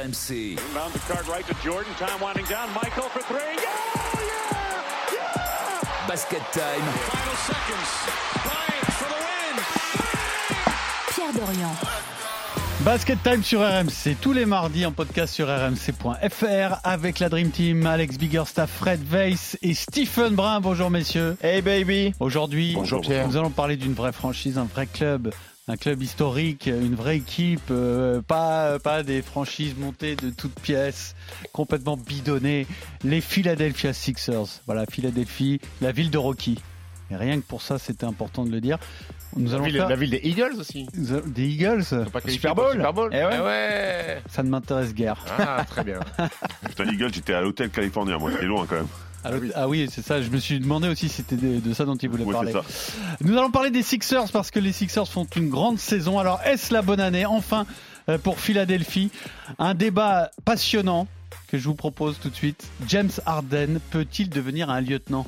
RMC. Inbound the card right to Jordan. Time winding down. Michael for three. Yeah! Yeah! Yeah! Basket time. Final seconds. Bryant for the win. Pierre Dorian. Basket Time sur RMC, tous les mardis en podcast sur rmc.fr avec la Dream Team, Alex Biggerstaff, Fred Weiss et Stephen Brun. Bonjour messieurs. Hey baby Aujourd'hui, Bonjour, Pierre. nous allons parler d'une vraie franchise, un vrai club, un club historique, une vraie équipe, euh, pas, pas des franchises montées de toutes pièces, complètement bidonnées. Les Philadelphia Sixers. Voilà, Philadelphie, la ville de Rocky. Et rien que pour ça, c'était important de le dire. Nous la allons ville, faire la ville des Eagles aussi. des Eagles. Pas Super Bowl. Super Bowl. Eh ouais. Eh ouais. Ça ne m'intéresse guère. Ah, très bien. Putain, Eagle, j'étais à l'hôtel californien, moi. C'était loin quand même. Ah oui, ah oui, c'est ça. Je me suis demandé aussi si c'était de, de ça dont il voulait parler. Nous allons parler des Sixers parce que les Sixers font une grande saison. Alors, est-ce la bonne année Enfin, euh, pour Philadelphie, un débat passionnant que je vous propose tout de suite. James Harden peut-il devenir un lieutenant?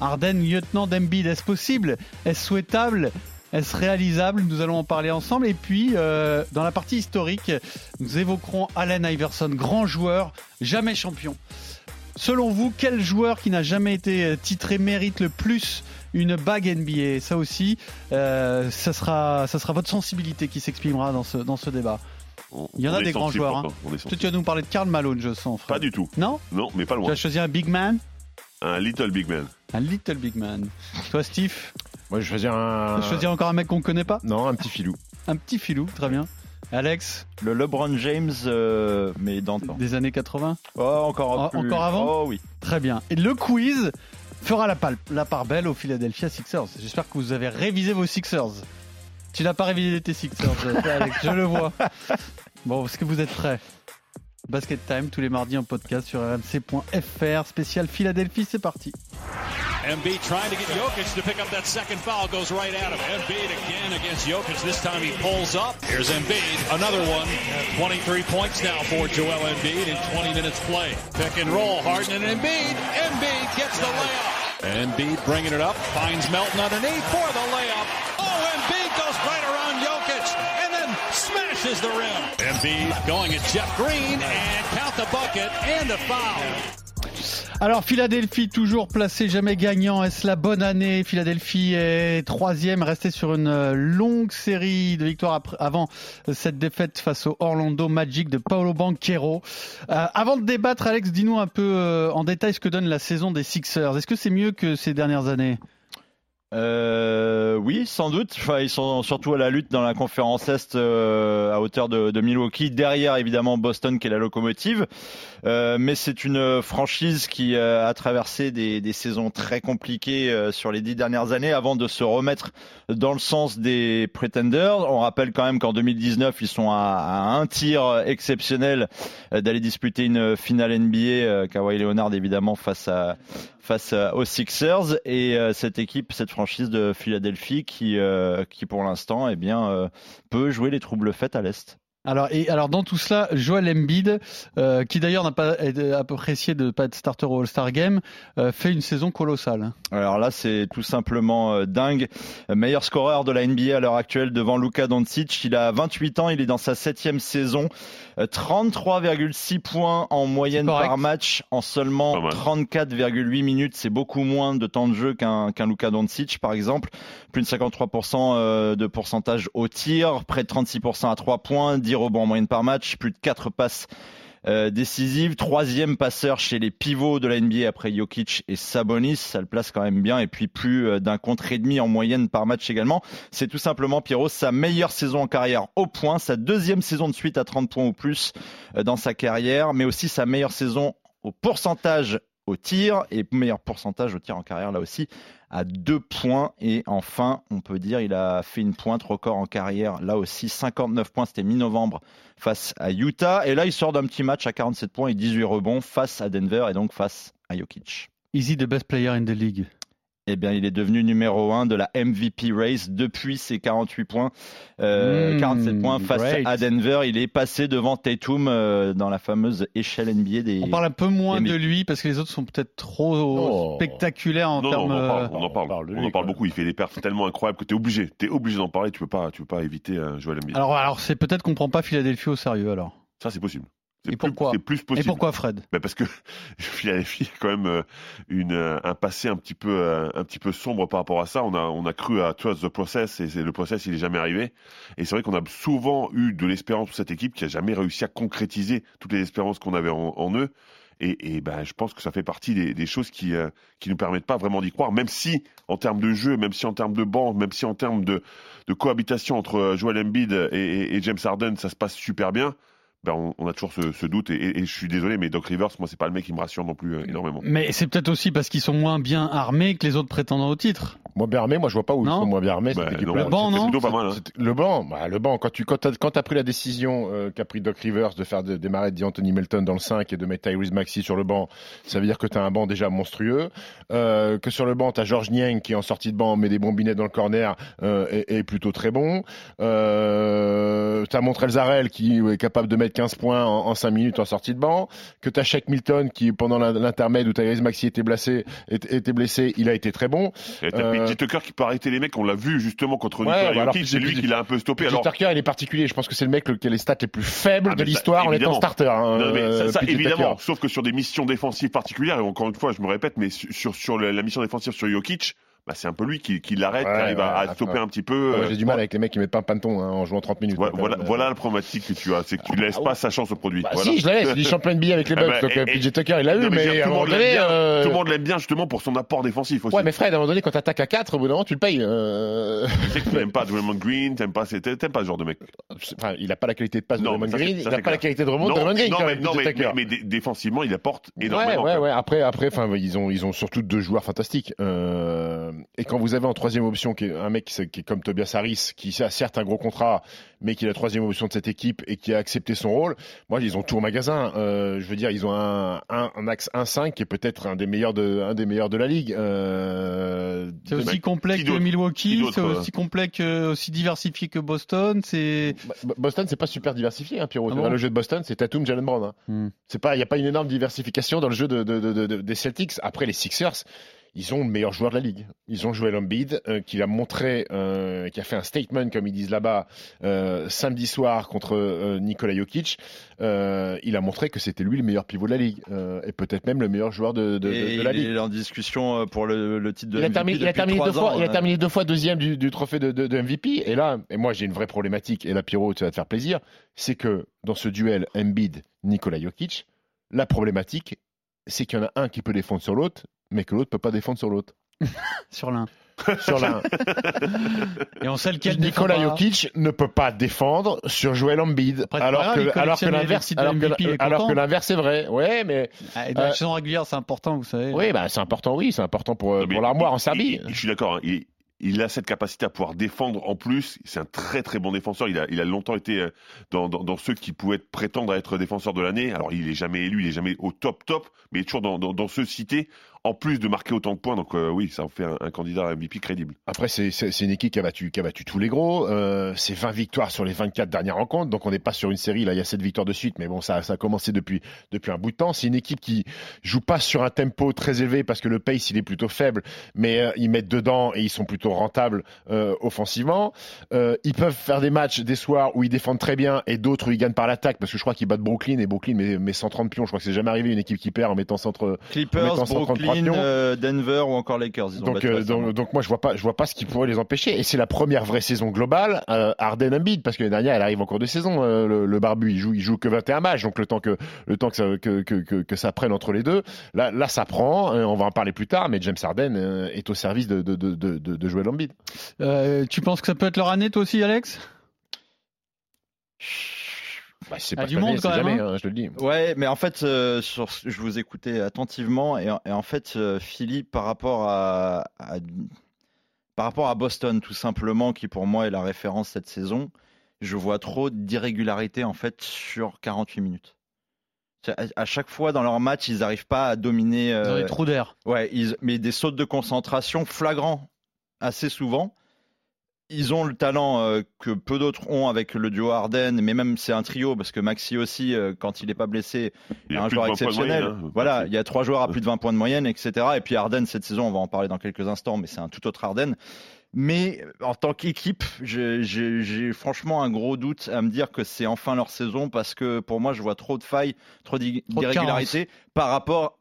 Harden, lieutenant d'Embiid, est-ce possible? Est-ce souhaitable? Est-ce réalisable? Nous allons en parler ensemble. Et puis, euh, dans la partie historique, nous évoquerons Allen Iverson, grand joueur, jamais champion. Selon vous, quel joueur qui n'a jamais été titré mérite le plus une bague NBA Ça aussi, euh, ça, sera, ça sera votre sensibilité qui s'exprimera dans ce, dans ce débat. On- Il y en a des grands joueurs, hein. tu vas nous parler de Karl Malone, je sens. Pas du tout. Non? Non, mais pas Tu loin. as choisi un big man? Un little big man. Un little big man. Toi, Steve? Moi, je choisis un. Tu vas choisir encore un mec qu'on connaît pas? Non, un petit filou. Un petit filou, très bien. Alex, Le LeBron James, euh, mais dans le temps. des années 80 Oh, encore, Oh, plus- encore avant Oh oui. Très bien. Et le quiz fera la, la part belle aux Philadelphia Sixers. J'espère que vous avez révisé vos Sixers. Tu n'as pas révisé tes Sixers, Alex, je le vois. Bon, est-ce que vous êtes prêts? Basket Time, tous les mardis en podcast sur rmc.fr, spécial Philadelphie, c'est parti. Embiid trying to get Jokic to pick up that second foul. Goes right at him. Embiid again against Jokic. This time he pulls up. Here's Embiid. Another one. 23 points now for Joel Embiid in 20 minutes play. Pick and roll. Harden and Embiid. Embiid gets the layup. Embiid bringing it up. Finds Melton underneath for the layup. Oh, Embiid goes right around Jokic and then smashes the rim. Embiid going at Jeff Green and count the bucket and the foul. Alors Philadelphie toujours placé jamais gagnant, est-ce la bonne année? Philadelphie est troisième, resté sur une euh, longue série de victoires après- avant cette défaite face au Orlando Magic de Paolo Banquero. Euh, avant de débattre, Alex, dis-nous un peu euh, en détail ce que donne la saison des Sixers. Est-ce que c'est mieux que ces dernières années? Euh, oui, sans doute. Enfin, ils sont surtout à la lutte dans la conférence Est euh, à hauteur de, de Milwaukee. Derrière, évidemment, Boston qui est la locomotive. Euh, mais c'est une franchise qui euh, a traversé des, des saisons très compliquées euh, sur les dix dernières années avant de se remettre dans le sens des pretenders. On rappelle quand même qu'en 2019, ils sont à, à un tir exceptionnel euh, d'aller disputer une finale NBA. Kawhi Leonard, évidemment, face à face à- aux Sixers et euh, cette équipe, cette franchise de Philadelphie qui, euh, qui pour l'instant, eh bien, euh, peut jouer les troubles faits à l'est. alors, et, alors dans tout cela, Joel Embiid, euh, qui d'ailleurs n'a pas été apprécié de ne pas être starter au All-Star Game, euh, fait une saison colossale. Alors là, c'est tout simplement euh, dingue. Meilleur scoreur de la NBA à l'heure actuelle devant Luka Doncic. Il a 28 ans, il est dans sa septième saison. Euh, 33,6 points en moyenne par match en seulement Pas mal. 34,8 minutes. C'est beaucoup moins de temps de jeu qu'un qu'un Luka Doncic, par exemple. Plus de 53% euh, de pourcentage au tir, près de 36% à 3 points, 10 rebonds en moyenne par match, plus de 4 passes euh, décisive, troisième passeur chez les pivots de la NBA après Jokic et Sabonis, ça le place quand même bien, et puis plus euh, d'un contre et demi en moyenne par match également. C'est tout simplement Pierrot sa meilleure saison en carrière au point, sa deuxième saison de suite à 30 points ou plus euh, dans sa carrière, mais aussi sa meilleure saison au pourcentage au tir et meilleur pourcentage au tir en carrière là aussi à deux points. Et enfin on peut dire il a fait une pointe record en carrière là aussi 59 points. C'était mi-novembre face à Utah et là il sort d'un petit match à 47 points et 18 rebonds face à Denver et donc face à Jokic. Is he the best player in the league? Eh bien, il est devenu numéro 1 de la MVP race depuis ses 48 points, euh, Mmh, 47 points face great. à Denver. Il est passé devant Tatum euh, dans la fameuse échelle NBA des. On parle un peu moins de lui parce que les autres sont peut-être trop Oh. spectaculaires en Non, non, termes. on en parle, euh, on en parle, on parle de on lui, en parle quoi. beaucoup. Il fait des perfs tellement incroyables que t'es obligé, t'es obligé d'en parler. Tu peux pas, tu peux pas éviter euh, Joel Embiid. Alors, alors c'est peut-être qu'on prend pas Philadelphie au sérieux alors. Ça, c'est possible. Et pourquoi C'est plus Et pourquoi Fred? Bah, parce que Philadelphie a quand même euh, une, euh, un passé un petit peu euh, un petit peu sombre par rapport à ça. On a on a cru à trust the process et le process il est jamais arrivé. Et c'est vrai qu'on a souvent eu de l'espérance pour cette équipe qui a jamais réussi à concrétiser toutes les espérances qu'on avait en, en eux. Et, et ben je pense que ça fait partie des, des choses qui euh, qui nous permettent pas vraiment d'y croire, même si en termes de jeu, même si en termes de banc, même si en termes de de cohabitation entre Joel Embiid et, et- et James Harden, ça se passe super bien. Ben on, on a toujours ce, ce doute et, et- et je suis désolé, mais Doc Rivers, moi c'est pas le mec qui me rassure non plus euh, énormément. Mais c'est peut-être aussi parce qu'ils sont moins bien armés que les autres prétendants au titre. Moins bien armé, moi je vois pas où ils Non. sont moins bien armés. Bah, non, Le banc, c'était non plutôt pas mal. hein. C'était- Le banc, bah, le banc. Quand tu quand t'as, quand t'as pris la décision euh, qu'a pris Doc Rivers de faire de- démarrer D'Anthony Melton dans le 5 et de mettre Tyrese Maxey sur le banc, ça veut dire que t'as un banc déjà monstrueux. Euh, que sur le banc t'as Georges Niang qui en sortie de banc met des bombinets dans le corner euh, et, est plutôt très bon. Euh, t'as Montrell Zarel qui est capable de mettre 15 points en, en 5 minutes en sortie de banc. Que t'as Shaq Milton qui pendant l'in- l'intermède où Tyrese Maxey était blessé, était, était blessé, il a été très bon. Et PJ Tucker qui peut arrêter les mecs, on l'a vu justement contre Ouais, Nikola bah Jokic, c'est lui qui l'a un peu stoppé. Alors, Tucker, il est particulier. Je pense que c'est le mec qui a les stats les plus faibles Ah, de l'histoire en étant starter. hein, Non, mais ça, évidemment, sauf que sur des missions défensives particulières, et encore une fois, je me répète, mais sur, sur, la mission défensive sur Jokic, bah, c'est un peu lui qui, qui l'arrête, Ouais, qui arrive à, ouais, à stopper ouais. un petit peu. Ouais, euh, J'ai du mal avec les mecs qui mettent pas un panton hein, en jouant 30 minutes. voilà, Donc, voilà, voilà la problématique que tu as, c'est que tu laisses Ah, pas sa chance au produit. Bah, voilà. Si, je la laisse. Il est champion NBA avec les Ah Bucks. bah, donc et- PJ Tucker, il l'a eu, mais mais à un tout, le moment monde l'aime donné. bien, euh, tout le monde l'aime bien justement pour son apport défensif aussi. Ouais, mais Fred, à un moment donné, quand t'attaques à 4, au bout d'un moment, tu le payes. euh, Tu sais que tu n'aimes pas Draymond Green, t'aimes pas, pas ce genre de mec. Enfin, il a pas la qualité de passe de Draymond Green, il a c'est pas la qualité de remonte de Draymond Green mais, défensivement, il apporte Ouais, énormément. ouais, quoi. ouais. Après, ils ont surtout deux joueurs fantastiques. Euh, et quand vous avez en troisième option qui est un mec qui est, qui est comme Tobias Harris, qui a certes un gros contrat, mais qui est la troisième option de cette équipe et qui a accepté son rôle, moi, ils ont tout au magasin. Euh, je veux dire, ils ont un, un, un axe 1-5 qui est peut-être un des meilleurs de, un des meilleurs de la ligue. Euh, C'est aussi complet qui que Milwaukee, c'est aussi complet que, aussi diversifié que Boston. C'est Bah, Boston, c'est pas super diversifié, hein, Pierrot. Ah bon le jeu de Boston, c'est Tatum, Jalen Brown. hein. Hmm. C'est pas, il y a pas une énorme diversification dans le jeu de, de- de- de- des Celtics. Après, les Sixers, ils ont le meilleur joueur de la ligue. Ils ont Joel Embiid, euh, qui a montré, euh, qui a fait un statement, comme ils disent là-bas, euh, samedi soir contre euh, Nikola Jokic. Il a montré que c'était lui le meilleur pivot de la ligue, et peut-être même le meilleur joueur de, de- de- Et de la il ligue. est en discussion pour le, le titre de Il a, MVP terminé, il, a depuis terminé deux fois, ans, il a terminé deux fois deuxième du, du trophée de MVP. Et là, et moi j'ai une vraie problématique, et là Pierrot, tu vas te faire plaisir, c'est que dans ce duel Embiid-Nikola Jokic, la problématique, c'est qu'il y en a un qui peut défendre sur l'autre, mais que l'autre peut pas défendre sur l'autre. sur l'un. Sur l'un. Et on sait lequel Nicolas. Jokic ne peut pas défendre sur Joel Embiid, Après, alors grave, que, alors que l'inverse, alors que, alors que l'inverse est vrai. Ouais, mais Ah, et dans la Euh, saison régulière, c'est important, vous savez. oui, bah c'est important, oui, c'est important pour, pour l'armoire en Serbie. je suis d'accord. hein, il, il a cette capacité à pouvoir défendre en plus. C'est un très très bon défenseur. Il a, longtemps été euh, dans, ceux qui pouvaient prétendre à être défenseur de l'année. Alors il est jamais élu, il est jamais au top top, mais il est toujours dans, dans, dans ceux cités. En plus de marquer autant de points, donc euh, oui, ça en fait un, un candidat à MVP crédible. Après, c'est une équipe qui a battu, qui a battu tous les gros. Euh, c'est 20 victoires sur les 24 dernières rencontres. Donc, on n'est pas sur une série. Là, il y a 7 victoires de suite. Mais bon, ça, ça a commencé depuis, depuis un bout de temps. C'est une équipe qui joue pas sur un tempo très élevé parce que le pace, il est plutôt faible. Mais euh, ils mettent dedans et ils sont plutôt rentables euh, offensivement. Euh, ils peuvent faire des matchs des soirs où ils défendent très bien et d'autres où ils gagnent par l'attaque parce que je crois qu'ils battent Brooklyn et Brooklyn met, met 130 pions. Je crois que c'est jamais arrivé une équipe qui perd en mettant centre, Clippers, mettant 133 Brooklyn, euh, Denver ou encore Lakers. Ils ont donc, battu euh, donc, donc moi je vois pas, je vois pas ce qui pourrait les empêcher. Et c'est la première vraie saison globale. Euh, Harden Embiid parce que l'année dernière elle arrive en cours de saison. euh, le, le barbu il joue, il joue que 21 matchs. Donc le temps que le temps que ça, que, que, que, que ça prenne entre les deux. Là, là ça prend. euh, on va en parler plus tard. Mais James Harden euh, est au service de de de de, de, de Joel Embiid. Euh, tu penses que ça peut être leur année, toi aussi, Alex? Bah, c'est Ah, pas du monde, quand même, jamais. hein, je te le dis. Ouais, mais en fait, euh, sur, je vous écoutais attentivement et, et en fait, euh, Philippe, par rapport à, à- par rapport à Boston, tout simplement, qui pour moi est la référence cette saison, je vois trop d'irrégularité en fait sur 48 minutes. À, à chaque fois dans leur match, ils n'arrivent pas à dominer. Ils ont euh, des trous d'air. Ouais, ils, mais des sautes de concentration flagrants assez souvent. Ils ont le talent euh, que peu d'autres ont avec le duo Harden, mais même c'est un trio parce que Maxi aussi, euh, quand il n'est pas blessé, Il y est a un joueur 20 points de exceptionnel. moyenne, hein. voilà, il y a trois joueurs à plus de 20 points de moyenne, etc. Et puis Harden cette saison, on va en parler dans quelques instants, mais c'est un tout autre Harden. Mais en tant qu'équipe, j'ai franchement un gros doute à me dire que c'est enfin leur saison parce que pour moi, je vois trop de failles, trop d'irrégularités par rapport à,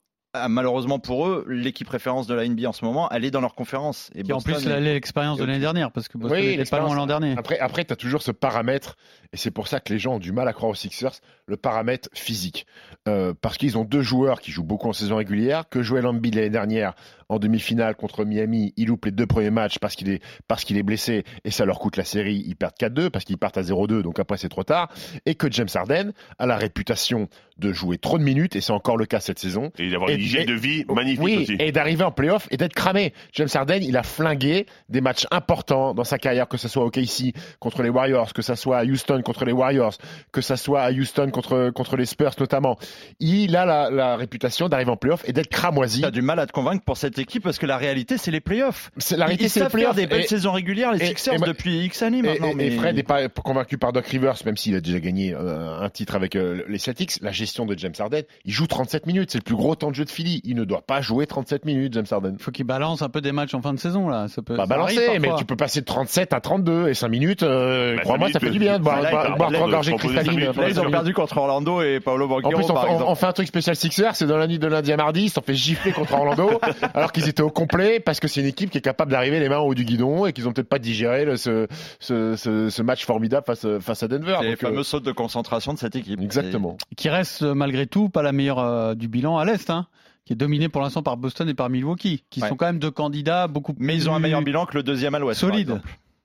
malheureusement pour eux, l'équipe référence de la NBA en ce moment, elle est dans leur conférence. Et en plus est- l'expérience de l'année dernière, parce que Boston Oui, n'était pas loin l'an dernier. Après, après tu as toujours ce paramètre, et c'est pour ça que les gens ont du mal à croire aux Sixers, le paramètre physique. Euh, parce qu'ils ont deux joueurs qui jouent beaucoup en saison régulière, que Joel Embiid l'année dernière en demi-finale contre Miami, il loupe les deux premiers matchs parce qu'il est, parce qu'il est blessé, et ça leur coûte la série, ils perdent 4-2, parce qu'ils partent à 0-2, donc après c'est trop tard, et que James Harden a la réputation de jouer trop de minutes, et c'est encore le cas cette saison, Et d'avoir une hygiène et- de vie magnifique oui, aussi. et d'arriver en playoff et d'être cramé. James Harden, il a flingué des matchs importants dans sa carrière, que ce soit au KC contre les Warriors, que ce soit à Houston contre les Warriors, que ce soit à Houston contre, contre les Spurs notamment. Il a la, la réputation d'arriver en playoff et d'être cramoisi. T'as du mal à te convaincre pour cette équipe parce que la réalité, c'est les playoffs. C'est- La réalité, c'est le savent faire playoff. des belles Et- saisons régulières, les et- Sixers, et depuis X années Et, maintenant. et- mais... et Fred n'est pas convaincu par Doc Rivers, même s'il a déjà gagné euh, un titre avec euh, les Celtics. La gestion de James Harden, il joue 37 minutes. C'est le plus gros temps de jeu de Philly. Il ne doit pas jouer 37 minutes, James Harden. Il faut qu'il balance un peu des matchs en fin de saison, là. Ça peut Pas ça arrive balancer, mais tu peux passer de 37 à 32 et 5 minutes. Euh, Bah, Crois-moi, cinq ça fait minutes, du bien de boire, trois gorgées cristalline. Là, ils ont perdu contre Orlando et Paolo En Banquero, plus, on, par on- exemple. on fait un truc spécial Sixer, c'est dans la nuit de lundi à mardi, ils se sont fait gifler contre Orlando, alors qu'ils étaient au complet, parce que c'est une équipe qui est capable d'arriver les mains au haut du guidon et qu'ils ont peut-être pas digéré le- ce, ce, ce, ce match formidable face, face à Denver. C'est les Donc, euh, fameuses sautes de concentration de cette équipe. exactement. Qui reste euh, malgré tout pas la meilleure euh, du bilan à l'Est, hein, qui est dominé pour l'instant par Boston et par Milwaukee, qui Ouais. sont quand même deux candidats beaucoup plus. Mais ils ont un meilleur bilan que le deuxième à l'ouest. Solide.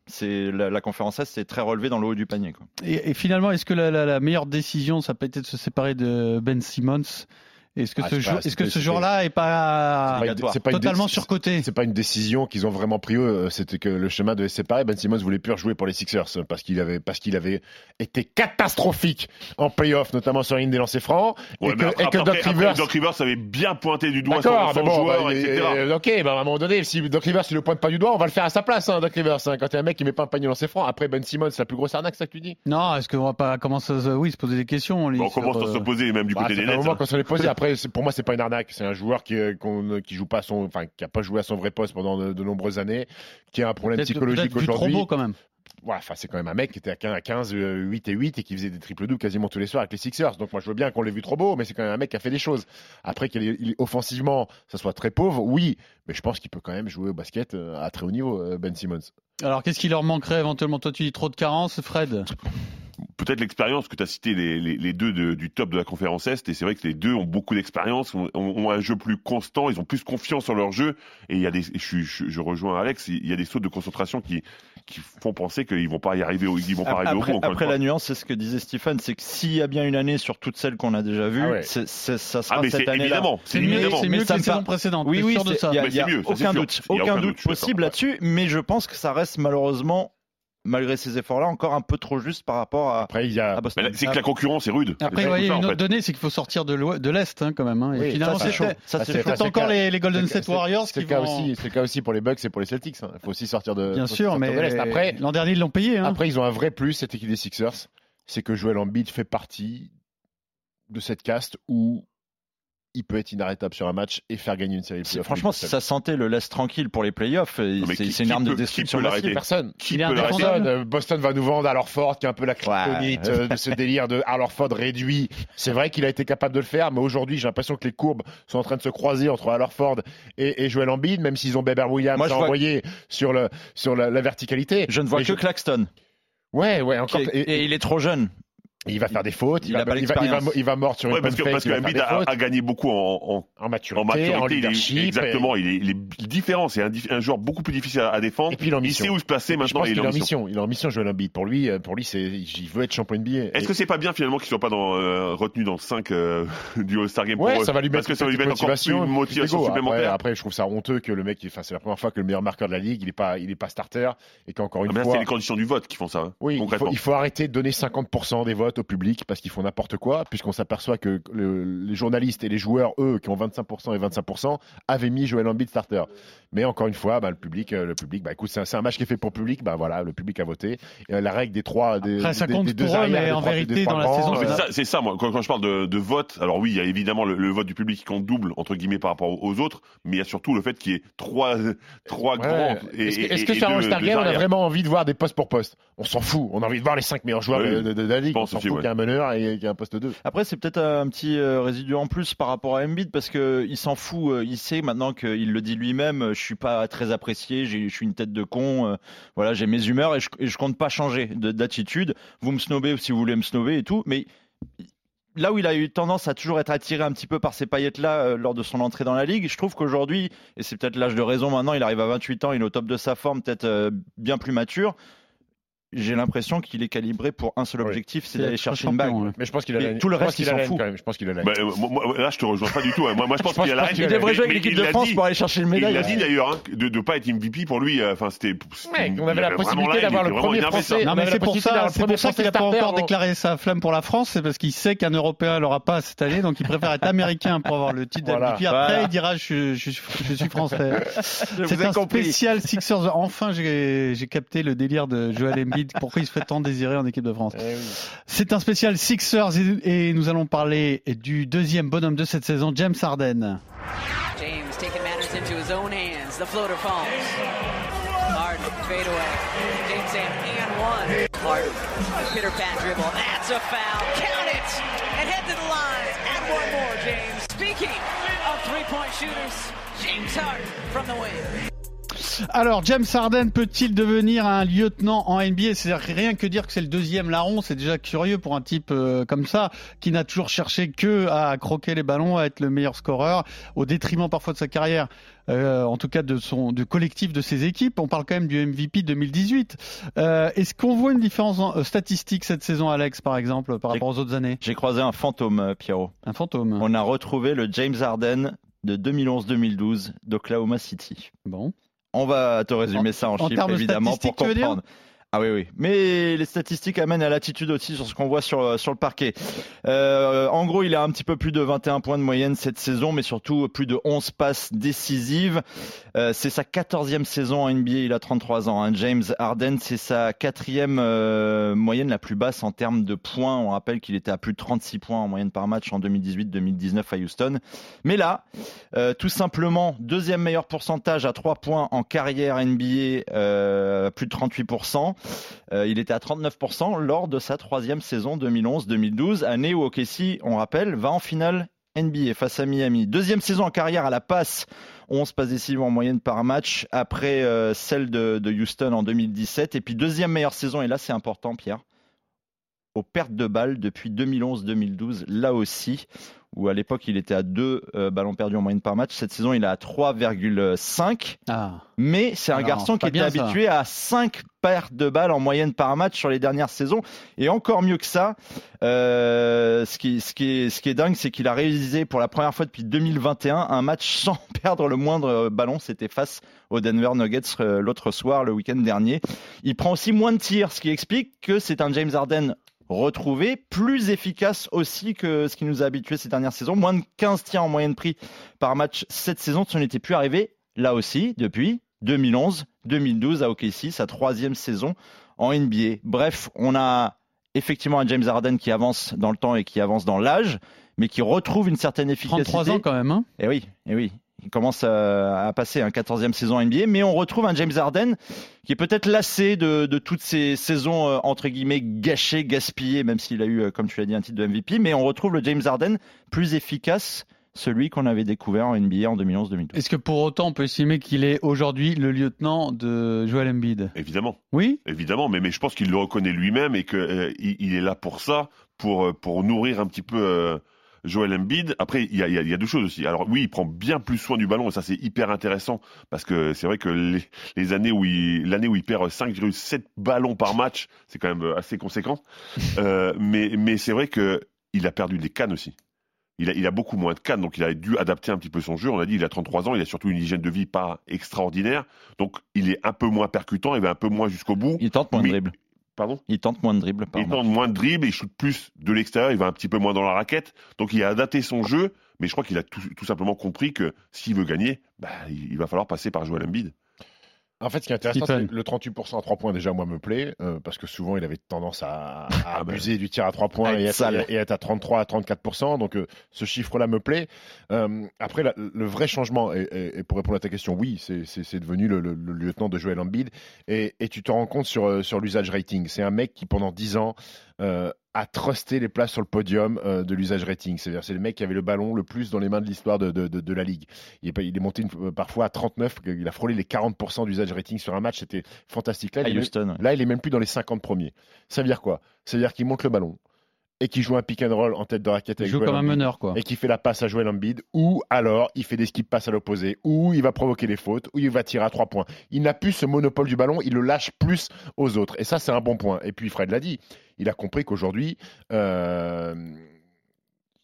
C'est la, la conférence Est, c'est très relevé dans le haut du panier. Quoi. Et, et finalement, est-ce que la, la- la meilleure décision, ça peut être de se séparer de Ben Simmons Est-ce que Ah, ce, jour- est-ce que jour-là est pas C'est pas une- c'est pas une totalement décision- surcoté? C'est pas une décision qu'ils ont vraiment pris eux. C'était que le chemin devait se séparer. Ben Simmons voulait plus rejouer pour les Sixers parce qu'il avait parce qu'il avait été catastrophique en playoff, notamment sur la ligne des lancers francs, Ouais, et que, après- et que après- Doc après, Rivers. Doc Rivers avait bien pointé du doigt son, D'accord, son bon, joueur, bah, etc. euh, ok, bah, à un moment donné, si Doc Rivers il le pointe pas du doigt, on va le faire à sa place, hein, Doc Rivers. hein. quand il y a un mec qui met pas un panier dans ses francs, après Ben Simmons, c'est la plus grosse arnaque, ça que tu dis? Non, est-ce qu'on va pas commencer à se, oui, se poser des questions Bon, on commence à euh, se poser même du Bah, côté des Nets. Après, pour moi, c'est pas une arnaque. C'est un joueur qui, euh, qu'on- qui joue pas son, enfin, qui a pas joué à son vrai poste pendant de, de nombreuses années, qui a un problème psychologique vu trop aujourd'hui. beau quand même. Ouais, enfin, c'est quand même un mec qui était à 15, à 15, euh, 8 et 8 et qui faisait des triple doubles quasiment tous les soirs avec les Sixers. Donc moi, je veux bien qu'on l'ait vu trop beau, mais c'est quand même un mec qui a fait des choses. Après qu'il offensivement, ça soit très pauvre, oui, mais je pense qu'il peut quand même jouer au basket euh, à très haut niveau, euh, Ben Simmons. Alors, qu'est-ce qui leur manquerait éventuellement? Toi, tu dis trop de carences, Fred? Peut-être l'expérience que tu as cité les, les, les deux de- du top de la conférence Est, et c'est vrai que les deux ont beaucoup d'expérience, ont, un jeu plus constant, ils ont plus confiance en leur jeu, et il y a des, je, suis- je, je rejoins Alex, il y a des sautes de concentration qui, qui font penser qu'ils vont pas y arriver, au- ils vont pas arriver au bout. Après, après la nuance, c'est ce que disait Stephen, c'est que s'il y a bien une année sur toutes celles qu'on a déjà vues, Ah ouais. ça sera Ah, mais cette c'est année-là. évidemment, C'est c'est mieux, mieux que saisons par- précédentes. Oui, oui, sûr de ça? il y il y a mieux, aucun doute, aucun aucun doute possible là-dessus, mais je pense que ça reste malheureusement, malgré ces efforts-là, encore un peu trop juste par rapport à, Après, il y a, à Boston. C'est que la concurrence est rude. Après, vous voyez, une autre fait. donnée, c'est qu'il faut sortir de l'Ouest- de l'Est hein, quand même. hein. Et Oui, finalement, ça, c'est chaud. C'est encore les, les Golden State Warriors c'est qui le cas vont... aussi, c'est le cas aussi pour les Bucks et pour les Celtics. hein. Il faut aussi sortir de. Bien sûr, mais. Après, l'an dernier, ils l'ont payé. Hein. Après, ils ont un vrai plus, cette équipe des Sixers, c'est que Joel Embiid fait partie de cette caste où il peut être inarrêtable sur un match et faire gagner une série. de. Franchement, si ça sentait le laisse tranquille pour les playoffs, c'est une arme peut- de qui destruction massive. personne. Qui peut. Personne. Euh, Boston va nous vendre à Ford qui est un peu la kryptonite Ouais. euh, de ce délire de Ford réduit. C'est vrai qu'il a été capable de le faire, mais aujourd'hui, j'ai l'impression que les courbes sont en train de se croiser entre Ford et, et Joel Embiid, même s'ils ont Beber Williams Moi, je à vois- envoyer sur, le, sur la, la verticalité. Je ne vois Mais que Claxton. Ouais, ouais, encore. et il est trop jeune. Il va faire des fautes, il, va, pas il, va, il, va, l'expérience. il va mordre sur Ouais, une parce que, parce que Embiid a, gagné beaucoup en, en, en maturité, en maturité, en il est- leadership. exactement, il est, différent, c'est un, joueur beaucoup plus difficile à, à défendre. Et puis il sait où se placer je maintenant, pense il est en mission. Il est en mission, Joel Embiid. Pour lui, euh, pour lui, c'est, il veut être champion NBA. Est-ce Et- que c'est pas bien finalement qu'il soit pas dans, euh, retenu dans le 5 euh, du All-Star Game Ouais, pour eux ça va lui mettre Parce que ça va lui mettre encore plus motivation, une motivation supplémentaire. après, je trouve ça honteux que le mec, enfin, c'est la première fois que le meilleur marqueur de la ligue, il est pas, il est pas starter et qu'encore Ah, une fois. c'est les conditions du vote qui font ça, hein, Oui, il faut arrêter de donner 50% des votes note au public parce qu'ils font n'importe quoi, puisqu'on s'aperçoit que le- les journalistes et les joueurs, eux, qui ont 25% et 25%, avaient mis Joel Embiid starter. Mais encore une fois, bah, le public, euh, le public, bah, écoute, c'est un, match qui est fait pour le public, bah voilà, le public a voté. Et la règle des trois, des, Après, ça des- compte des deux pour eux, arrières, mais des en trois- vérité, dans la grands, saison, Non, mais euh, c'est ça, moi, quand, quand je parle de, de vote, alors oui, il y a évidemment le, le vote du public qui compte double, entre guillemets, par rapport aux autres, mais il y a surtout le fait qu'il y ait trois, trois Ouais. grands. et- Est-ce que, sur un All-Star deux Game, on a vraiment envie de voir des postes pour poste On s'en fout. On a envie de voir les cinq meilleurs joueurs Ouais, de, de- de la ligue. Je On pense aussi, fout ouais. qu'il y ait un meneur et qu'il y ait un poste 2. Après, c'est peut-être un petit euh, résidu en plus par rapport à Embiid parce que il s'en fout. euh, il sait maintenant qu'il le dit lui-même. euh, Je suis pas très apprécié. Je suis une tête de con. euh, voilà, j'ai mes humeurs et je, et je compte pas changer de- d'attitude. Vous me snobez si vous voulez me snobber et tout, mais là où il a eu tendance à toujours être attiré un petit peu par ces paillettes-là euh, lors de son entrée dans la ligue, je trouve qu'aujourd'hui, et c'est peut-être l'âge de raison maintenant, il arrive à 28 ans, il est au top de sa forme, peut-être euh, bien plus mature. J'ai l'impression qu'il est calibré pour un seul objectif, c'est C'est d'aller chercher une bague. ouais. Mais je pense qu'il a la- tout le reste, il a s'en fout. Je pense qu'il a la. Bah, euh, moi, moi, là, je te rejoins pas du tout. hein. Moi, moi, je pense pense qu'il y a la Il a- devrait jouer avec l'équipe il de France dit. pour aller chercher une Il médaille. l'a dit d'ailleurs, hein, de ne pas être MVP pour lui. euh, Enfin, c'était. on il avait la possibilité d'avoir il le premier. Français. Non On mais c'est pour ça, c'est pour ça qu'il n'a pas encore déclaré sa flamme pour la France, c'est parce qu'il sait qu'un Européen l'aura pas cette année, donc il préfère être américain pour avoir le titre d'MVP. Après, il dira je, suis français. C'est un spécial Sixers. Enfin, j'ai j'ai capté le délire de Joel Embiid. Pourquoi il se fait tant désirer en équipe de France Eh oui. C'est un spécial Sixers et, et nous allons parler du deuxième bonhomme de cette saison, James Harden. James taking matters into his own hands. The floater falls. Harden, fade away. James Sam, and one. Harden, a pitter pat dribble. That's a foul. Count it! And head to the line. And one more, James. Speaking of three point shooters, James Harden from the wing. Alors, James Harden peut-il devenir un lieutenant en NBA C'est-à-dire rien que dire que c'est le deuxième larron, c'est déjà curieux pour un type euh, comme ça, qui n'a toujours cherché que à croquer les ballons, à être le meilleur scoreur, au détriment parfois de sa carrière, euh, en tout cas de son du collectif de ses équipes. On parle quand même du MVP 2018. Euh, Est-ce qu'on voit une différence en, euh, statistique cette saison, Alex, par exemple, par rapport aux autres années? J'ai croisé un fantôme, Pierrot. Un fantôme. On a retrouvé le James Harden de 2011-2012 d'Oklahoma City. Bon. On va te résumer ça en, en chiffres évidemment pour comprendre. Ah oui, oui. Mais les statistiques amènent à l'attitude aussi sur ce qu'on voit sur, sur le parquet. Euh, en gros, il a un petit peu plus de 21 points de moyenne cette saison, mais surtout plus de 11 passes décisives. Euh, c'est sa 14e saison en NBA, il a 33 ans. hein. James Harden, c'est sa quatrième euh, moyenne la plus basse en termes de points. On rappelle qu'il était à plus de 36 points en moyenne par match en 2018-2019 à Houston. Mais là, euh, tout simplement, deuxième meilleur pourcentage à 3 points en carrière NBA, euh, plus de 38%. Euh, il était à 39% lors de sa troisième saison 2011-2012, année où OKC, on rappelle, va en finale NBA face à Miami. Deuxième saison en carrière à la passe, 11 passes décisives en moyenne par match, après euh, celle de, de Houston en 2017. Et puis deuxième meilleure saison, et là c'est important Pierre, aux pertes de balles depuis 2011-2012, là aussi, où à l'époque il était à 2 ballons perdus en moyenne par match. Cette saison il est à 3,5. Ah. Mais c'est un garçon qui était ça. habitué à 5 pertes de balles en moyenne par match sur les dernières saisons. Et encore mieux que ça, euh, ce, qui, ce, qui est, ce qui est dingue, c'est qu'il a réalisé pour la première fois depuis 2021 un match sans perdre le moindre euh, ballon. C'était face aux Denver Nuggets euh, l'autre soir, le week-end dernier. Il prend aussi moins de tirs, ce qui explique que c'est un James Harden retrouvé, plus efficace aussi que ce qui nous a habitués ces dernières saisons. Moins de 15 tirs en moyenne pris par match cette saison, ce n'était plus arrivé là aussi depuis 2011-2012 à OKC, sa troisième saison en NBA. Bref, on a effectivement un James Harden qui avance dans le temps et qui avance dans l'âge, mais qui retrouve une certaine efficacité. 33 ans quand même. Hein Et oui, et oui. Il commence à, à passer un 14e saison NBA, mais on retrouve un James Harden qui est peut-être lassé de, de toutes ces saisons euh, entre guillemets gâchées, gaspillées, même s'il a eu, euh, comme tu l'as dit, un titre de MVP. Mais on retrouve le James Harden plus efficace, celui qu'on avait découvert en NBA en 2011-2012. Est-ce que pour autant on peut estimer qu'il est aujourd'hui le lieutenant de Joel Embiid? Évidemment. Oui? Évidemment, mais, mais je pense qu'il le reconnaît lui-même et qu'il il est là pour ça, pour, euh, pour nourrir un petit peu euh, Joel Embiid. Après, il y a, il y, a, il y a deux choses aussi. Alors oui, il prend bien plus soin du ballon et ça c'est hyper intéressant parce que c'est vrai que les, les années où il, l'année où il perd 5,7 ballons par match, c'est quand même assez conséquent. Euh, mais mais c'est vrai que il a perdu des cannes aussi. Il a, il a beaucoup moins de cannes, donc il a dû adapter un petit peu son jeu. On a dit, il a 33 ans, il a surtout une hygiène de vie pas extraordinaire, donc il est un peu moins percutant, il va un peu moins jusqu'au bout. Il tente moins de dribble. Pardon Il tente moins de dribbles Il tente moins de dribbles, il shoot plus de l'extérieur, il va un petit peu moins dans la raquette. Donc il a adapté son jeu, mais je crois qu'il a tout, tout simplement compris que s'il veut gagner, bah, il, il va falloir passer par Joel Embiid. En fait, ce qui est intéressant, c'est le 38% à 3 points, déjà, moi, me plaît, euh, parce que souvent, il avait tendance à, à Ah ben. abuser du tir à 3 points À et être, et être à 33 à 34%. Donc, euh, ce chiffre-là me plaît. Euh, après, la- le vrai changement, et, et- et pour répondre à ta question, oui, c'est- devenu le, le- le lieutenant de Joel Embiid. Et, et tu te rends compte sur, euh, sur l'usage rating. C'est un mec qui, pendant 10 ans, a trusté les places sur le podium euh, de l'usage rating. C'est-à-dire, c'est le mec qui avait le ballon le plus dans les mains de l'histoire de, de- de- de la ligue. Il est, pas- il est monté une- euh, parfois à 39, il a frôlé les 40% d'usage rating sur un match, c'était fantastique. Là, À il Houston. ouais. là, il est même plus dans les 50 premiers. Ça veut dire quoi? Ça veut dire qu'il monte le ballon et qu'il joue un pick and roll en tête de raquette Il avec joue Joel comme un Embiid, meneur, quoi. et qui fait la passe à Joel Embiid, ou alors il fait des skip passes à l'opposé, ou il va provoquer les fautes, ou il va tirer à trois points. Il n'a plus ce monopole du ballon, il le lâche plus aux autres. Et ça, c'est un bon point. Et puis Fred l'a dit, il a compris qu'aujourd'hui, euh,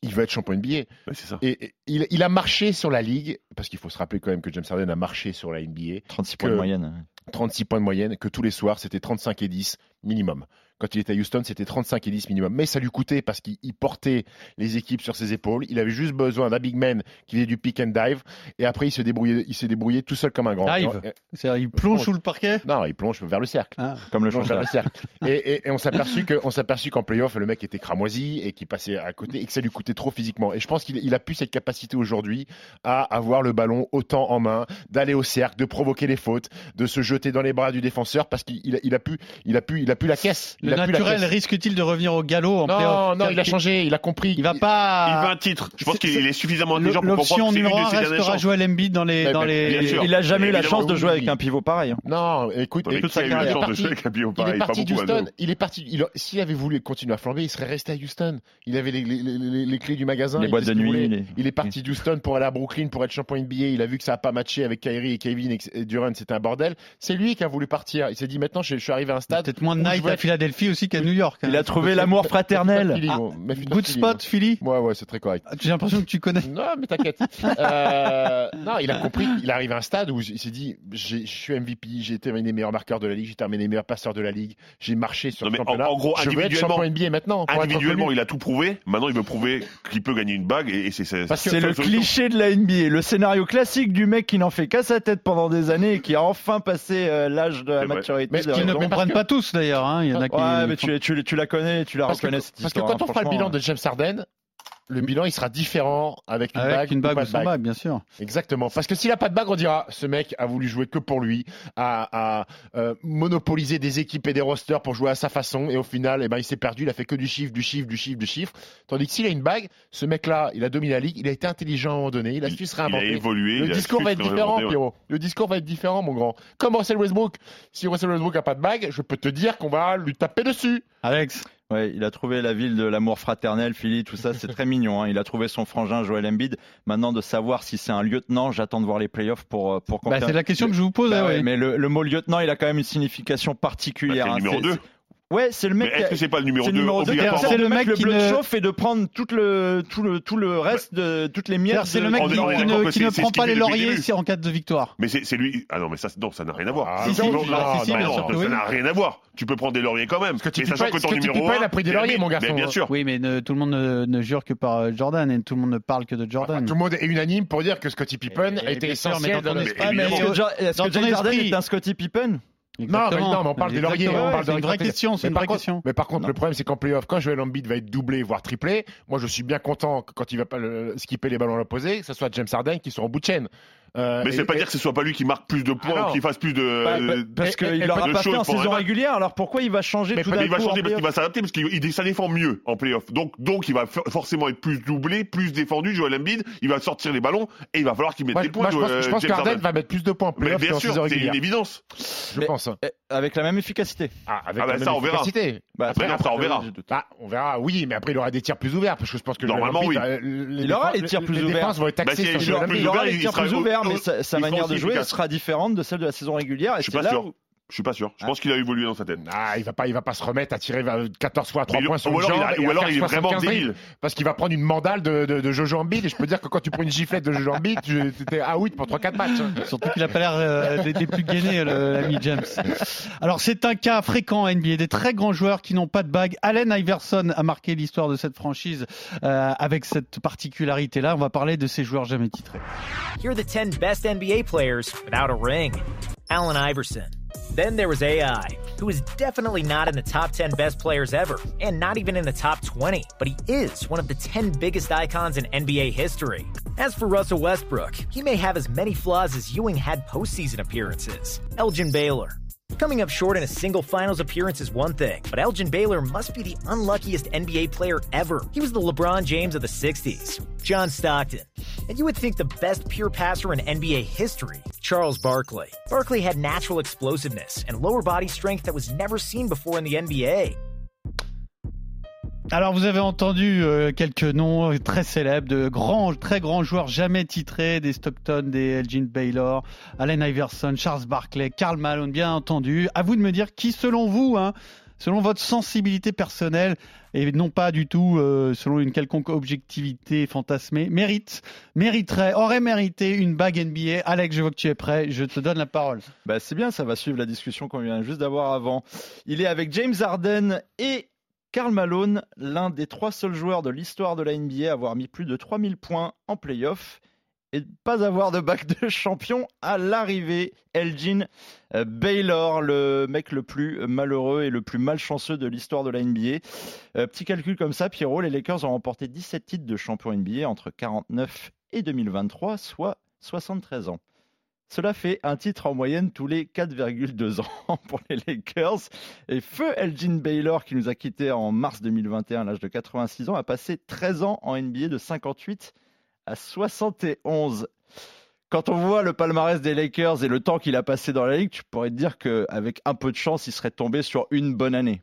il veut être champion NBA. Ouais, c'est ça. Et, et il, il a marché sur la ligue, parce qu'il faut se rappeler quand même que James Harden a marché sur la NBA, 36 points de moyenne. 36 points de moyenne, que tous les soirs, c'était 35 et 10 minimum. Quand il était à Houston, c'était 35 et 10 minimum. Mais ça lui coûtait parce qu'il il portait les équipes sur ses épaules. Il avait juste besoin d'un big man qui faisait du pick and dive. Et après, il se débrouillait, il s'est débrouillé tout seul comme un grand. Dive Et- C'est-à-dire, il plonge sous le parquet? Non, il plonge vers le cercle. Ah. Comme le plonge vers le cercle. Et, et- et on aperçu qu'en playoff, le mec était cramoisi et qu'il passait à côté et que ça lui coûtait trop physiquement. Et je pense qu'il il a plus cette capacité aujourd'hui à avoir le ballon autant en main, d'aller au cercle, de provoquer les fautes, de se jeter dans les bras du défenseur parce qu'il il a, il a il a il a plus la caisse. Il Le a naturel risque-t-il de revenir au galop en Non, non, il a changé, il a compris. Il va Il pas. veut un titre. Je pense qu'il est suffisamment intelligent pour comprendre L'option numéro de 1 ses dernières restera. Joel Embiid dans les. Dans les... Il a jamais eu la chance de jouer avec un pivot pareil. hein. Non, écoute, a il la est chance de parti- jouer avec un pivot Il est pareil, pas parti beaucoup, d'Houston. Il est parti. il a- S'il avait voulu continuer à flamber, il serait resté à Houston. Il avait les, clés du magasin. Les il boîtes de nuit, Il est parti d'Houston pour aller à Brooklyn pour être champion NBA. Il a vu que ça n'a pas matché avec Kyrie et Kevin et Durant, c'était un bordel. C'est lui qui a voulu partir. Il s'est dit maintenant, je, suis arrivé à un stade. Peut-être moins de night à être- Aussi qu'à New York. hein. Il a trouvé l'amour fraternel. Philly, Ah, de Good Philly, spot, Philly. moi. Ouais, ouais, c'est très correct. Ah, J'ai l'impression que tu connais. Non, mais t'inquiète. Euh, non, il a compris. Il arrive à un stade où il s'est dit j'ai- je suis MVP, j'ai des meilleurs marqueurs de la ligue, j'ai terminé les meilleurs passeurs de la ligue, j'ai marché sur Non, le mais en- championnat. en gros, je veux être individuellement- champion NBA maintenant. pour être Individuellement, reconnu. il a tout prouvé. Maintenant, il veut prouver qu'il peut gagner une bague et, et c'est c'est- Parce que- C'est le cliché de la NBA, le scénario classique du mec qui n'en fait qu'à sa tête pendant des années et qui a enfin passé euh, l'âge de la C'est vrai. maturité. Mais de qu'ils Ils ne raison. mais parce comprennent que- pas tous d'ailleurs. hein. Il y en a qui. Ouais, mais tu, la connais, tu la Parce reconnais parce que quand on hein, fera le bilan de James Harden, le bilan il sera différent avec une Avec bague une ou bague pas ou de sans bague. bague, bien sûr. Exactement. Parce que s'il a pas de bague, on dira ce mec a voulu jouer que pour lui, a, a, euh, monopolisé des équipes et des rosters pour jouer à sa façon, et au final, eh ben, il s'est perdu. Il a fait que du chiffre, du chiffre, du chiffre, du chiffre. Tandis que s'il a une bague, ce mec-là, il a dominé la ligue, il a été intelligent à un moment donné, il a su se Il a réinventer. évolué. Le il a discours va être différent, réinventer, ouais. Pierrot. Le discours va être différent, mon grand. Comme Russell Westbrook. Si Russell Westbrook a pas de bague, je peux te dire qu'on va lui taper dessus. Alex, Ouais, il a trouvé la ville de l'amour fraternel, Philly, tout ça, c'est très mignon. hein. Il a trouvé son frangin Joel Embiid. Maintenant, de savoir si c'est un lieutenant, j'attends de voir les playoffs pour euh, pour bah, c'est la question que je vous pose. Bah ah ouais, ouais. Mais le, le mot lieutenant, il a quand même une signification particulière. Bah, c'est le hein. numéro C'est- 2. Ouais, c'est le Mais mec. est-ce qui que a- c'est pas le numéro c'est le 2 numéro deux, obligatoirement C'est le mec le bleu de chauffe et de prendre tout le tout le tout le reste de toutes les miettes. C'est le mec qui, ne, prend pas les lauriers si en cas de victoire. Mais c'est c'est lui. Ah non, mais ça, non, ça n'a rien à voir. Ah, ça n'a rien à voir. Tu peux prendre des lauriers quand même. Parce que mais sachant que ton parce que numéro Tipeee Pine 1, a pris des lauriers, mon garçon. Mais bien sûr. Oui, mais tout le monde ne, jure que par euh, Jordan et tout le monde ne parle que de Jordan. Tout le monde est unanime pour dire que Scottie Pippen a été bien sûr, mais essentiel dans Ah, mais est-ce que, est-ce esprit. est un Scottie Pippen? Non, mais non, mais on parle des lauriers, Exactement. on parle Ouais, de une vraie question, c'est une par vraie contre- question. Mais par contre, Non. le problème, c'est qu'en playoff, quand Joel Embiid va être doublé, voire triplé, moi, je suis bien content que quand il va pas le- skipper les ballons à l'opposé, que ce soit James Harden qui soit en bout de chaîne. Euh, Mais et- ça veut pas et- dire que ce soit pas lui qui marque plus de points ou qu'il fasse plus de. Bah, euh, bah, Parce et- et- qu'il de pas fait en saison régulière, alors pourquoi il va changer Mais tout d'un il va changer parce qu'il va s'adapter parce qu'il il- ça défend mieux en playoff. Donc, donc il va for- forcément être plus doublé, plus défendu. Joel Embiid, il va sortir les ballons et il va falloir qu'il mette des points. moi, je pense, euh, je pense Harden. va mettre plus de points en Mais playoff bien sûr, c'est une évidence. Je Mais- pense. Eh, Avec la même efficacité. Ah, avec Ah, bah, la ça, même on verra. efficacité. Bah, Après, on verra. Bah, on verra, oui, mais après, il aura des tirs plus ouverts, parce que je pense que Normalement, oui. euh, les Il aura les tirs plus ouverts. vont être Bah, si sur il plus Il aura ouvert, les il tirs sera plus au- ouverts, mais sa, manière de jouer sera différente de celle de la saison régulière. Et Je suis c'est pas là sûr. où- Je suis pas sûr. Je pense qu'il a évolué dans sa tête. Ah, il va pas, il va pas se remettre à tirer 14 fois à 3 Mais points sur ou le alors, jambe il a- et ou à alors il est vraiment 75 débile. Parce qu'il va prendre une mandale de, de, de Jojo Embiid et je peux dire que quand tu prends une giflette de Jojo Embiid, tu étais out pour 3-4 matchs. hein. Surtout qu'il a pas l'air euh, des, plus gainés, l'ami James. Alors c'est un cas fréquent en NBA, des très grands joueurs qui n'ont pas de bague. Allen Iverson a marqué l'histoire de cette franchise euh, avec cette particularité-là. On va parler de ces joueurs jamais titrés. Here are the 10 best NBA players without a ring. Allen Iverson. Then there was AI, who is definitely not in the top 10 best players ever, and not even in the top 20, but he is one of the 10 biggest icons in NBA history. As for Russell Westbrook, he may have as many flaws as Ewing had postseason appearances. Elgin Baylor. Coming up short in a single finals appearance is one thing, but Elgin Baylor must be the unluckiest NBA player ever. He was the LeBron James of the 60s. John Stockton. And you would think the best pure passer in NBA history, Charles Barkley. Barkley had natural explosiveness and lower body strength that was never seen before in the NBA. Alors vous avez entendu euh, quelques noms très célèbres de grands, très grands joueurs jamais titrés, des Stockton, des Elgin Baylor, Allen Iverson, Charles Barkley, Karl Malone, bien entendu. À vous de me dire qui, selon vous, hein, selon votre sensibilité personnelle et non pas du tout euh, selon une quelconque objectivité fantasmée, mérite, mériterait, aurait mérité une bague NBA. Alex, je vois que tu es prêt, je te donne la parole. Bah, c'est bien, ça va suivre la discussion qu'on vient juste d'avoir avant. Il est avec James Harden et Karl Malone, l'un des trois seuls joueurs de l'histoire de la NBA à avoir mis plus de 3000 points en playoff et pas avoir de bac de champion à l'arrivée. Elgin euh, Baylor, le mec le plus malheureux et le plus malchanceux de l'histoire de la NBA. Euh, petit calcul comme ça, Pierrot, les Lakers ont remporté 17 titres de champion NBA entre 49 et 2023, soit 73 ans. Cela fait un titre en moyenne tous les 4,2 ans pour les Lakers. Et feu Elgin Baylor, qui nous a quittés en mars 2021 à l'âge de 86 ans, a passé 13 ans en NBA de 58 à 71. Quand on voit le palmarès des Lakers et le temps qu'il a passé dans la ligue, tu pourrais te dire qu'avec un peu de chance, il serait tombé sur une bonne année.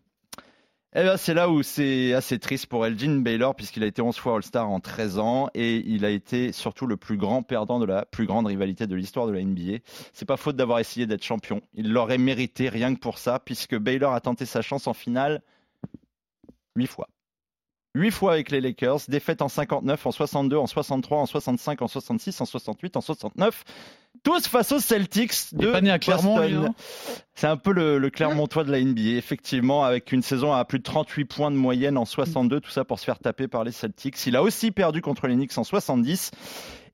Eh bien, c'est là où c'est assez triste pour Elgin Baylor, puisqu'il a été 11 fois All-Star en 13 ans et il a été surtout le plus grand perdant de la plus grande rivalité de l'histoire de la NBA. C'est pas faute d'avoir essayé d'être champion. Il l'aurait mérité rien que pour ça, puisque Baylor a tenté sa chance en finale 8 fois. 8 fois avec les Lakers, défaite en 59, en 62, en 63, en 65, en 66, en 68, en 69. Tous face aux Celtics de pas à Clermont, non C'est un peu le, le Clermontois de la NBA, effectivement, avec une saison à plus de 38 points de moyenne en 62, tout ça pour se faire taper par les Celtics. Il a aussi perdu contre les Knicks en 70.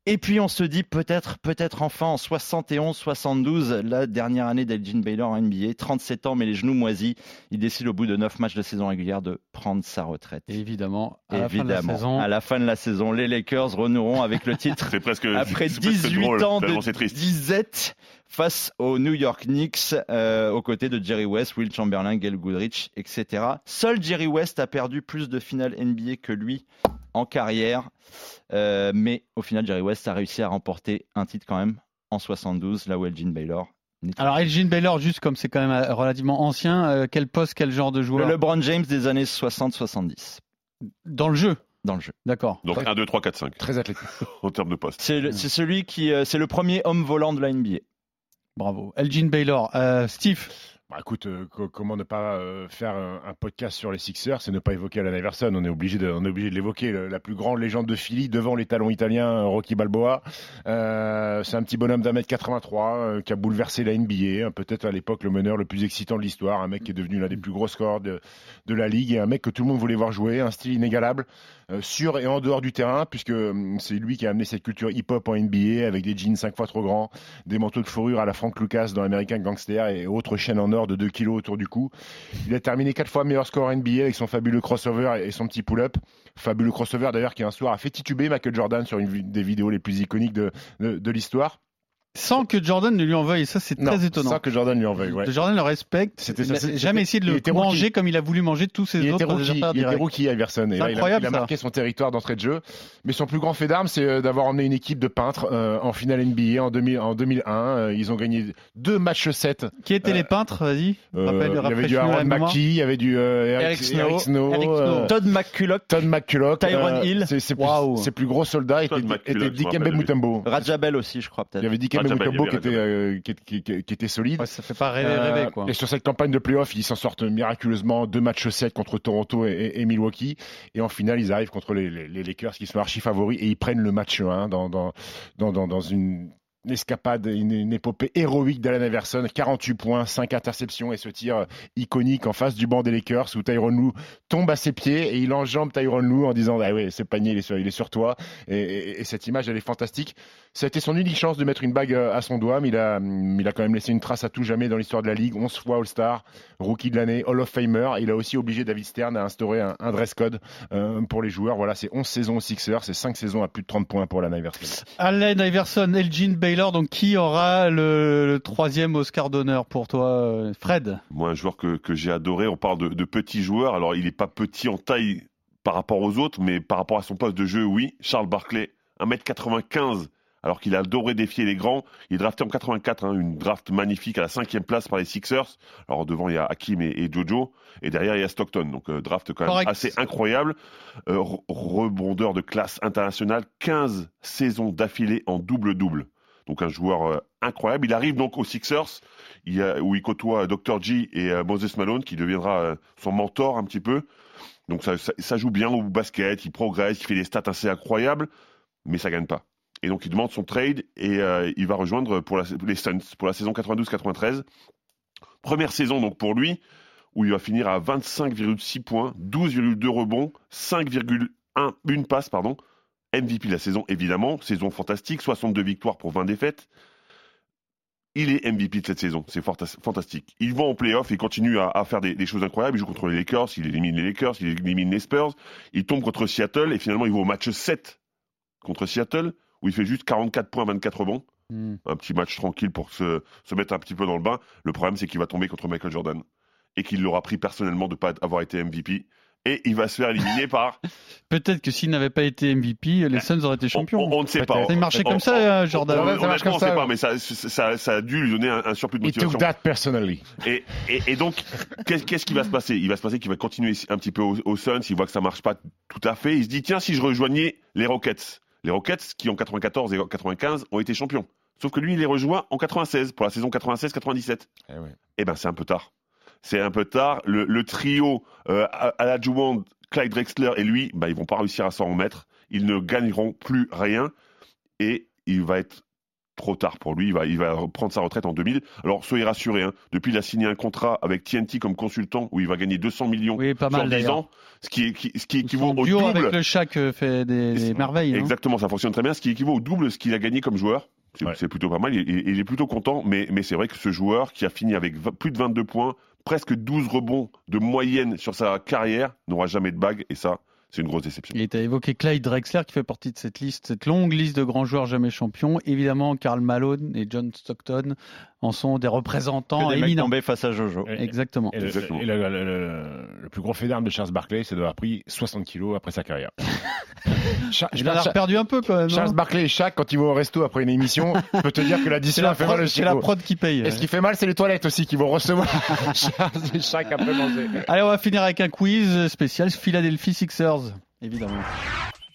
Et puis on se dit peut-être, peut-être enfin en 71-72, la dernière année d'Elgin Baylor en NBA, 37 ans mais les genoux moisis, il décide au bout de 9 matchs de saison régulière de prendre sa retraite. Et évidemment, à la fin de la Évidemment, saison, à la fin de la saison, les Lakers renoueront avec le titre C'est presque. après c'est presque 18 drôle, ans de c'est triste. disette face aux New York Knicks, euh, aux côtés de Jerry West, Will Chamberlain, Gail Goodrich, etc. Seul Jerry West a perdu plus de finales NBA que lui en carrière. Euh, mais au final, Jerry West a réussi à remporter un titre quand même en 72, là où Elgin Baylor. n'était Alors Elgin Baylor, juste comme c'est quand même euh, relativement ancien, euh, quel poste, quel genre de le joueur LeBron James des années 60-70 Dans le jeu, dans le jeu. d'accord. Donc 1, 2, 3, 4, 5 Très athlétique. en termes de poste. C'est le- c'est celui qui, euh, c'est le premier homme volant de la NBA. Bravo. Elgin Baylor. Euh, Steve, Bah, écoute, euh, co- comment ne pas euh, faire un, podcast sur les Sixers et ne pas évoquer Allen Iverson On est obligé de, on est obligé de l'évoquer. La plus grande légende de Philly devant les talons italiens, Rocky Balboa. C'est un petit bonhomme d'un mètre 83 euh, qui a bouleversé la NBA. hein, Peut-être à l'époque le meneur le plus excitant de l'histoire. Un mec qui est devenu l'un des plus gros scores de, de la ligue et un mec que tout le monde voulait voir jouer. Un style inégalable, sur et en dehors du terrain, puisque hum, c'est lui qui a amené cette culture hip-hop en NBA avec des jeans cinq fois trop grands, des manteaux de fourrure à la Frank Lucas dans American Gangster et autres chaînes en or de 2 kilos autour du cou. Il a terminé quatre fois meilleur score NBA avec son fabuleux crossover et son petit pull-up. Fabuleux crossover d'ailleurs qui un soir a fait tituber Michael Jordan sur une des vidéos les plus iconiques de, de, de l'histoire. Sans que Jordan ne lui en veuille, et ça c'est Non, très étonnant. Sans que Jordan lui en veuille. ouais. Jordan le respecte. C'était il c'était- jamais essayé de le manger rookie. comme il a voulu manger tous ses Il autres rookie, adversaires il était rookie Iverson. Et C'est là, il a- incroyable, il a, ça. marqué son territoire d'entrée de jeu. Mais son plus grand fait d'armes, c'est euh, d'avoir emmené une équipe de peintres euh, en finale NBA en, 2000 en 2001. Euh, ils ont gagné deux matchs 7. Qui étaient Euh, les peintres Vas-y. Euh, il y avait du Aaron. McKee, il y avait du euh, Eric, Eric Snow, Eric Snow, Eric euh, Snow. Todd McCulloch, Todd McCulloch, Tyronn Hill. C'est ses, plus- gros soldats étaient, Dikembe. Mutombo. Rajabel aussi, je crois Il y peut-être. avait Mutombo qui bien, était, bien. euh, qui, qui- qui- qui était solide. Ouais, ça fait pas rêver, Euh, rêver quoi. Et sur cette campagne de playoff, ils s'en sortent miraculeusement deux matchs 7 contre Toronto et, et- et Milwaukee. Et en finale, ils arrivent contre les, les- les Lakers qui sont archi favoris et ils prennent le match 1 dans, dans, dans, dans, dans une une escapade, une, épopée héroïque d'Alan Iverson, 48 points, 5 interceptions et ce tir iconique en face du banc des Lakers où Tyron Lue tombe à ses pieds et il enjambe Tyron Lue en disant ah ouais, ce panier il est sur, toi et, et- et cette image elle est fantastique. Ça a été son unique chance de mettre une bague euh, à son doigt, mais il a, quand même laissé une trace à tout jamais dans l'histoire de la Ligue. 11 fois All-Star, Rookie de l'année, Hall of Famer. Il a aussi obligé David Stern à instaurer un, dress code euh, pour les joueurs. Voilà, c'est 11 saisons aux Sixers, c'est 5 saisons à plus de 30 points pour Alan Iverson. Allen Iverson, Elgin Baylor, donc qui aura le, le troisième Oscar d'honneur pour toi, euh, Fred? Moi, un joueur que, que j'ai adoré, on parle de, de petits joueurs. Alors, il n'est pas petit en taille par rapport aux autres, mais par rapport à son poste de jeu, oui. Charles Barkley, 1m95, alors qu'il a adoré défier les grands. Il est drafté en 84, hein, une draft magnifique à la cinquième place par les Sixers. Alors, devant, il y a Hakim et, et Jojo, et derrière, il y a Stockton. Donc, euh, draft quand même Correct. assez incroyable. Euh, re- rebondeur de classe internationale, 15 saisons d'affilée en double-double. Donc, un joueur euh, incroyable. Il arrive donc aux Sixers où il côtoie Dr. G et euh, Moses Malone, qui deviendra euh, son mentor un petit peu. Donc ça, joue bien au basket, il progresse, il fait des stats assez incroyables, mais ça gagne pas. Et donc il demande son trade et il va rejoindre pour les Suns pour la saison 92-93. Première saison donc pour lui, où il va finir à 25,6 points, 12,2 rebonds, 5,1 une passe pardon. MVP de la saison évidemment, saison fantastique, 62 victoires pour 20 défaites. Il est MVP de cette saison, c'est fantastique. Il va en playoff, il continue à, à faire des, des choses incroyables. Il joue contre les Lakers, il élimine les Lakers, il élimine les Spurs. Il tombe contre Seattle et finalement il va au match 7 contre Seattle où il fait juste 44 points, 24 rebonds. Hmm. Un petit match tranquille pour se, se mettre un petit peu dans le bain. Le problème c'est qu'il va tomber contre Michael Jordan et qu'il l'aura pris personnellement de ne pas avoir été MVP. Et il va se faire éliminer par. Peut-être que s'il n'avait pas été MVP, les Suns auraient été On, champions. on- on ne sait pas. Ça marchait comme ça, Jordan. on- marche ne sait pas, mais ça, ça, ça a dû lui donner un, un surplus de He took motivation. that personally. Et, et, et donc, qu'est-ce qui va se passer? Il va se passer qu'il va continuer un petit peu aux, aux Suns, il voit que ça marche pas tout à fait. Il se dit, tiens, si je rejoignais les Rockets. Les Rockets, qui en 94 et 95 ont été champions. Sauf que lui, il les rejoint en 96, pour la saison 96-97. Eh ouais. Eh ben, c'est un peu tard. C'est un peu tard. Le, le trio euh, Aladjouan, Clyde Drexler et lui, bah, ils vont pas réussir à s'en remettre. Ils ne gagneront plus rien. Et il va être trop tard pour lui. Il va, il va prendre sa retraite en 2000. Alors, soyez rassurés. Hein, depuis, il a signé un contrat avec TNT comme consultant où il va gagner 200 millions Oui, pas sur mal 10 d'ailleurs. ans. Ce qui, ce qui équivaut au duo double. avec le Shaq euh, fait des, des merveilles. hein. Exactement, ça fonctionne très bien. Ce qui équivaut au double de ce qu'il a gagné comme joueur. C'est Ouais. plutôt pas mal. Il, il- il est plutôt content. Mais, mais c'est vrai que ce joueur qui a fini avec plus de 22 points, presque 12 rebonds de moyenne sur sa carrière, n'aura jamais de bague. Et ça, c'est une grosse déception. Il était évoqué Clyde Drexler qui fait partie de cette liste, cette longue liste de grands joueurs jamais champions. Évidemment, Karl Malone et John Stockton en sont des représentants Que des mecs éminents. face à Jojo. Exactement. Et, le, Exactement. et le- le- le- le plus gros fait d'armes de Charles Barkley, c'est d'avoir pris 60 kilos après sa carrière. Il en a perdu un peu quand même. Charles Barkley et Shaq, quand ils vont au resto après une émission, je peux te dire que l'addition la, a fait mal prod, au c'est la prod qui paye. Et ce qui fait mal, c'est les toilettes aussi qui vont recevoir Charles et Shaq après manger. Allez, on va finir avec un quiz spécial Philadelphie Sixers, évidemment.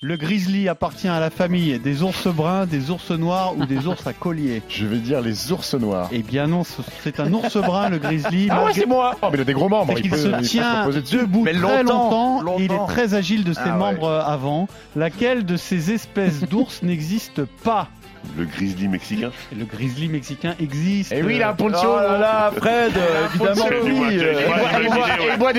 Le grizzly appartient à la famille des ours bruns, des ours noirs ou des ours à collier. Je vais dire les ours noirs. Eh bien non, ce- c'est un ours brun, le grizzly. Ah ouais, c'est moi Oh, mais il a des gros membres. C'est il se il peut tient debout Mais très longtemps, longtemps, et il est très agile de ses Ah membres avant. Laquelle de ces espèces d'ours n'existe pas? Le grizzly mexicain. Le grizzly mexicain existe. Et oui, il a un poncho. Oh là là, Fred, euh, évidemment oui. boit-.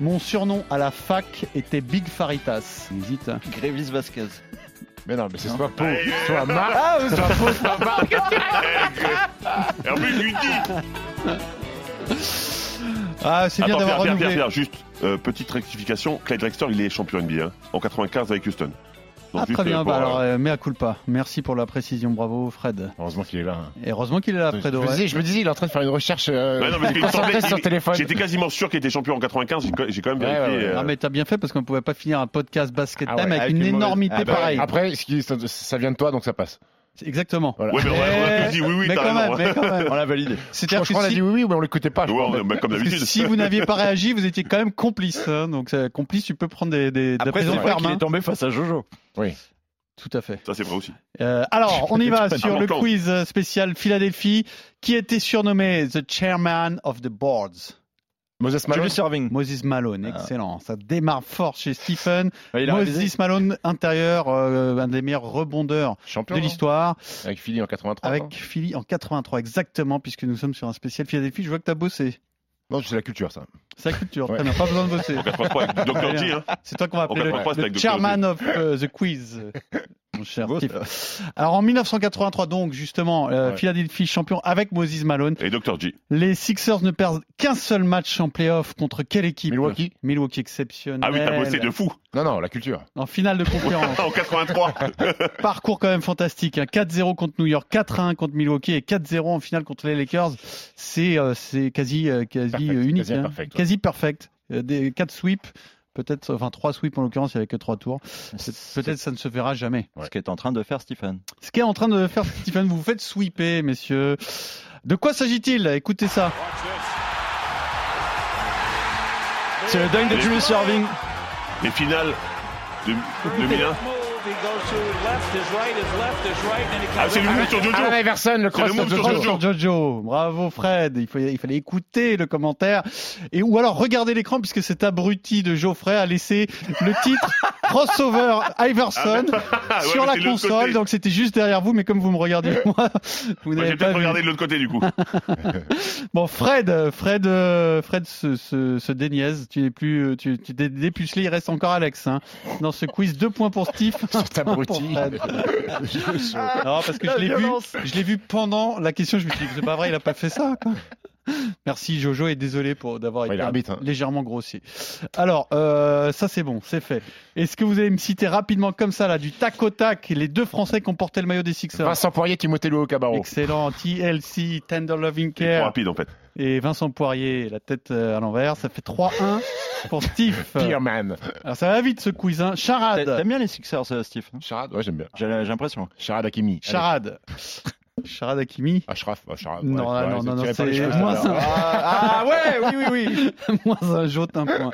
Mon surnom à la fac était Big Hésite. Grévis Vasquez. Mais non, mais c'est soit Pau, soit Marc, Ah, oui, soit Pau, soit Marc. Et en plus, je lui dis. Ah, c'est bien Attends, d'avoir renouvelé. Pierre, Pierre, juste euh, petite rectification. Clyde Drexler, il est champion NBA hein, en 95 avec Houston. Donc, Ah, très bien. pour, Bah, alors, euh, mea culpa. Merci pour la précision. Bravo, Fred. Heureusement qu'il est là. hein. Et heureusement qu'il est là, Je Fredo. ouais. disais, je me disais, il est en train de faire une recherche euh, non, semblait- sur il- téléphone. J'étais quasiment sûr qu'il était champion en 95. J'ai quand- même vérifié. ouais, ouais. euh, Ah, mais t'as bien fait parce qu'on ne pouvait pas finir un podcast basket Ah time avec, avec une une mauvaise- énormité Ah bah, pareille. Après, ce qui- ça, ça vient de toi, donc ça passe. Exactement. Voilà. Ouais, mais on a, on a tous dit oui, oui, mais, quand même, raison. mais quand même. On l'a validé. C'est-à-dire que a si, dit oui, oui, mais on l'écoutait pas. je Ouais, crois. on- comme parce que d'habitude. si vous n'aviez pas réagi, vous étiez quand même complice. hein. donc, c'est- complice, tu peux prendre des, des, Après, c'est vrai qu'il hein. est tombé face à Jojo. Oui. Tout à fait. Ça, c'est vrai aussi. Euh, alors, on y va sur le quiz spécial Philadelphie, qui était surnommé The Chairman of the Boards? Moses Malone. Julius Irving. Moses Malone, excellent. Ça démarre fort chez Stephen. Ouais, il a révisé. Moses Malone, intérieur, euh, un des meilleurs rebondeurs Champion. de non l'histoire, Avec Philly en 83. avec non Philly en 83, exactement, puisque nous sommes sur un spécial Philadelphie. Je vois que tu as bossé. Non, c'est la culture, ça. C'est la culture, Ouais. très bien, pas besoin de bosser. En 83 avec Dr. G, hein. C'est toi qu'on va appeler le, 83, c'était le chairman of euh, the quiz. Mon cher Beau, Steve. Alors en 1983, donc justement, euh, Ouais. Philadelphie champion avec Moses Malone. Et Dr. G. Les Sixers ne perdent qu'un seul match en playoff contre quelle équipe? Milwaukee. Milwaukee exceptionnel. Ah oui, t'as bossé de fou. Non, non, la culture. En finale de conférence. en 83. Parcours quand même fantastique. hein. 4-0 contre New York, 4-1 contre Milwaukee et 4-0 en finale contre les Lakers. C'est euh, c'est quasi, euh, quasi Perfect. unique. Quasi hein. perfect, ouais. Quasi perfect. Euh, Des 4 sweeps, peut-être, enfin 3 sweeps en l'occurrence, il n'y avait que 3 tours. C'est- Peut-être ça ne se verra jamais. Ce qu'est en train de faire Stephen. Ce qu'est en train de faire Stephen, vous vous faites sweeper, messieurs. De quoi s'agit-il? Écoutez ça. C'est le dingue de Julius Irving. Les finales de 2001. Ah, c'est le move sur Jojo. Alan Iverson, le cross sur Jojo. Sur Jojo, bravo Fred. Il, faut- il fallait écouter le commentaire et ou alors regarder l'écran puisque cet abruti de Geoffrey a laissé le titre crossover Iverson Ah, ouais, sur la console. Donc c'était juste derrière vous, mais comme vous me regardez moi, vous Moi, n'avez J'ai pas peut-être regardé de l'autre côté, du coup. Bon, Fred, Fred, Fred se, se, se déniaise. Tu n'es plus, tu, tu t'es dépucelé. Il reste encore Alex hein, dans ce quiz. Deux points pour Steve. Cet un point abruti. pour Fred. Non, parce que je l'ai vu, je l'ai vu pendant la question. Je me suis dit, c'est pas vrai, il a pas fait ça. Quoi. Merci Jojo et désolé pour d'avoir été hein. légèrement grossier. Alors, euh, ça c'est bon, c'est fait. Est-ce que vous allez me citer rapidement comme ça là du tac au tac les deux Français qui ont porté le maillot des Sixers Vincent Poirier, Timothée Luau Cabarro. Excellent, TLC, Tender Loving Trop Care rapide, en fait. et Vincent Poirier, la tête euh, à l'envers. Ça fait 3-1 pour Steve. Pearman. Alors ça va vite ce quiz, hein. Charade. T'aimes bien les Sixers, euh, Steve Charade, ouais, j'aime bien. J'ai l'impression. Charade Hakimi. Allez. Charade. Charade Hakimi. Ashraf, Ashraf. Non, ouais, non, ouais, non, non, les c'est moins un. là. Ah, ouais, oui, oui, oui. moins un, j'ôte un point.